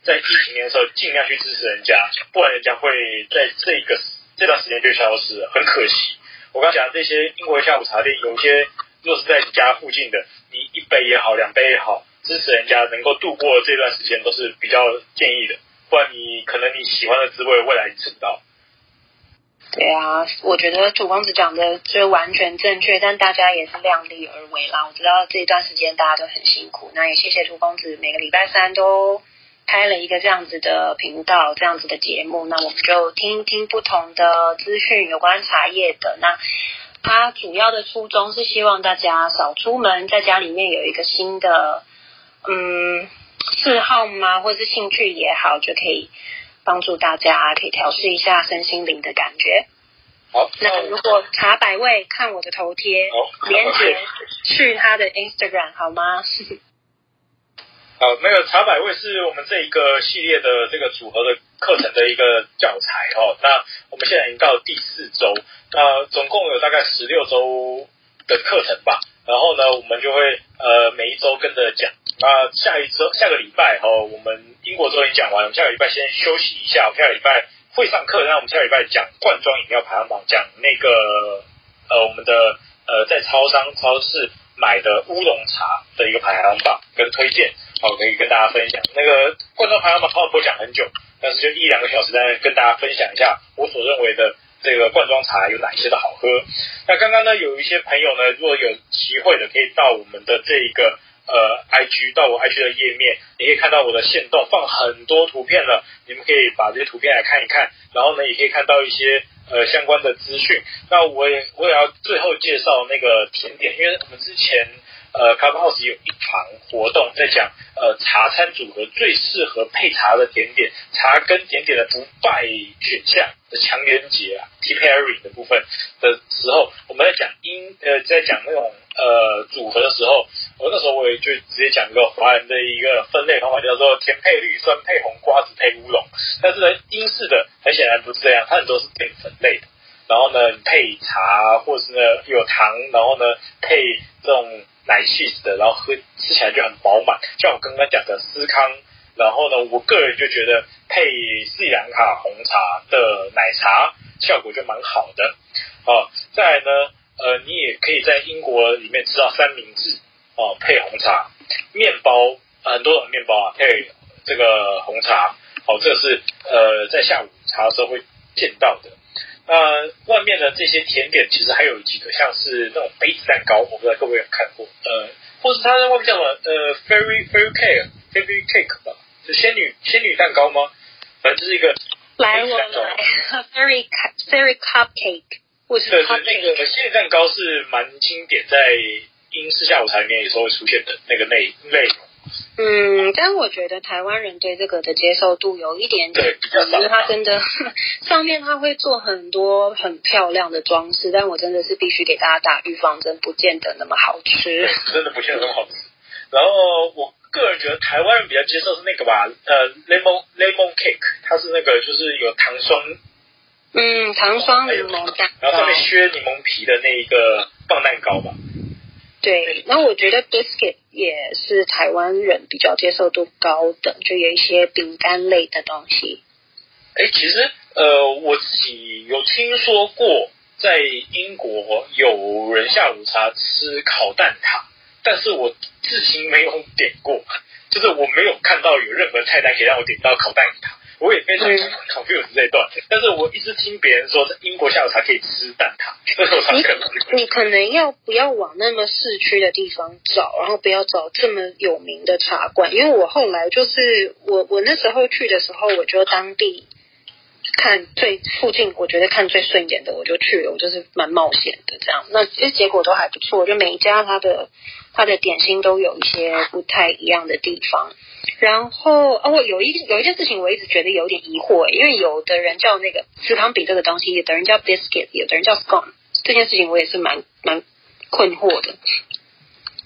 Speaker 1: 在疫情的时候尽量去支持人家，不然人家会在这个这段时间就消失了，很可惜。我刚讲的这些英国下午茶店，有些若是在你家附近的，你一杯也好，两杯也好，支持人家能够度过这段时间都是比较建议的，不然你可能你喜欢的滋味未来你吃不到。
Speaker 2: 对啊，我觉得土公子讲的就完全正确，但大家也是量力而为啦。我知道这一段时间大家都很辛苦，那也谢谢土公子每个礼拜三都开了一个这样子的频道，这样子的节目。那我们就听一听不同的资讯，有关茶叶的。那它主要的初衷是希望大家少出门，在家里面有一个新的嗯嗜好吗，或者是兴趣也好，就可以。帮助大家可以调试一下身心灵的感觉。
Speaker 1: 好，
Speaker 2: 那如果茶百味看我的头贴，连接去他的 Instagram 好吗？
Speaker 1: 好，那个茶百味是我们这一个系列的这个组合的课程的一个教材哦。那我们现在已经到第四周，那总共有大概十六周的课程吧。然后呢，我们就会呃每一周跟着讲。那下一周下个礼拜哦，我们英国周已经讲完了，我们下个礼拜先休息一下。我们下个礼拜会上课，那我们下个礼拜讲罐装饮料排行榜，讲那个呃我们的呃在超商超市买的乌龙茶的一个排行榜跟推荐。好，可以跟大家分享。那个罐装排行榜泡不讲很久，但是就一两个小时在跟大家分享一下我所认为的这个罐装茶有哪些的好喝。那刚刚呢，有一些朋友呢，如果有机会的，可以到我们的这一个。呃，IG 到我 IG 的页面，你可以看到我的线动放很多图片了，你们可以把这些图片来看一看，然后呢，也可以看到一些呃相关的资讯。那我也我也要最后介绍那个甜点，因为我们之前呃 Clubhouse 有一场活动在讲呃茶餐组合最适合配茶的甜点，茶跟甜点的不败选项的强连结啊，Tea Pairing 的部分的时候，我们在讲英呃在讲那种呃组合的时候。我那时候我也就直接讲一个华人的一个分类方法，叫做甜配绿、酸配红、瓜子配乌龙。但是呢，英式的很显然不是这样，它很多是淀粉类的。然后呢，配茶或者是呢有糖，然后呢配这种奶昔的，然后喝吃起来就很饱满。像我刚刚讲的司康，然后呢，我个人就觉得配斯里兰卡红茶的奶茶效果就蛮好的。哦，再来呢，呃，你也可以在英国里面吃到三明治。哦，配红茶，面包很多种面包啊，配这个红茶，哦，这是呃在下午茶的时候会见到的。那、呃、外面的这些甜点其实还有几个，像是那种杯子蛋糕，我不知道各位有看过，呃，或是它在外面叫什么呃 fairy fairy cake，fairy cake 吧，是仙女仙女蛋糕吗？反正就是一个
Speaker 2: 来我来 fairy fairy cupcake，或是
Speaker 1: 对对，那个仙女蛋糕是蛮经典在。英式下午茶里面有时候会出现的那个内内容。
Speaker 2: 嗯，但我觉得台湾人对这个的接受度有一点点，因为它真的上面它会做很多很漂亮的装饰，但我真的是必须给大家打预防针，不见得那么好吃。
Speaker 1: 真的不见得那么好吃。然后我个人觉得台湾人比较接受是那个吧，呃，lemon lemon cake，它是那个就是有糖霜，
Speaker 2: 嗯，糖霜柠檬蛋，
Speaker 1: 然后上面削柠檬皮的那一个棒蛋糕吧。
Speaker 2: 对，那我觉得 biscuit 也是台湾人比较接受度高的，就有一些饼干类的东西。
Speaker 1: 哎，其实呃，我自己有听说过，在英国有人下午茶吃烤蛋挞，但是我至今没有点过，就是我没有看到有任何菜单可以让我点到烤蛋挞。我也非常 confused 这一段，但是我一直听别人说，在英国下午茶可以吃蛋挞，
Speaker 2: 你可能要不要往那么市区的地方找，然后不要找这么有名的茶馆，因为我后来就是我我那时候去的时候，我就当地看最附近，我觉得看最顺眼的我就去了，我就是蛮冒险的这样，那其实结果都还不错，就每一家它的它的点心都有一些不太一样的地方。然后哦，我有一有一件事情我一直觉得有点疑惑，因为有的人叫那个司康饼这个东西，有的人叫 biscuit，有的人叫 scone，这件事情我也是蛮蛮困惑的。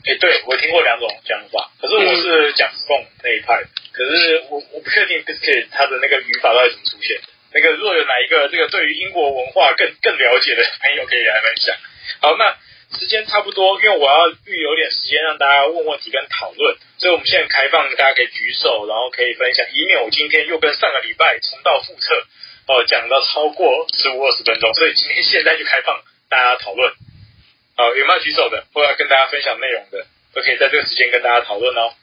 Speaker 1: 哎，对，我听过两种讲法，可是我是讲 scone 那一派，可是我我不确定 biscuit 它的那个语法到底怎么出现。那个如果有哪一个这个对于英国文化更更了解的朋友可以来分享。好，那。时间差不多，因为我要预留点时间让大家问问题跟讨论，所以我们现在开放，大家可以举手，然后可以分享，以免我今天又跟上个礼拜重蹈覆辙，哦，讲到超过十五二十分钟，所以今天现在就开放大家讨论。好，有没有举手的或要跟大家分享内容的，都可以在这个时间跟大家讨论哦。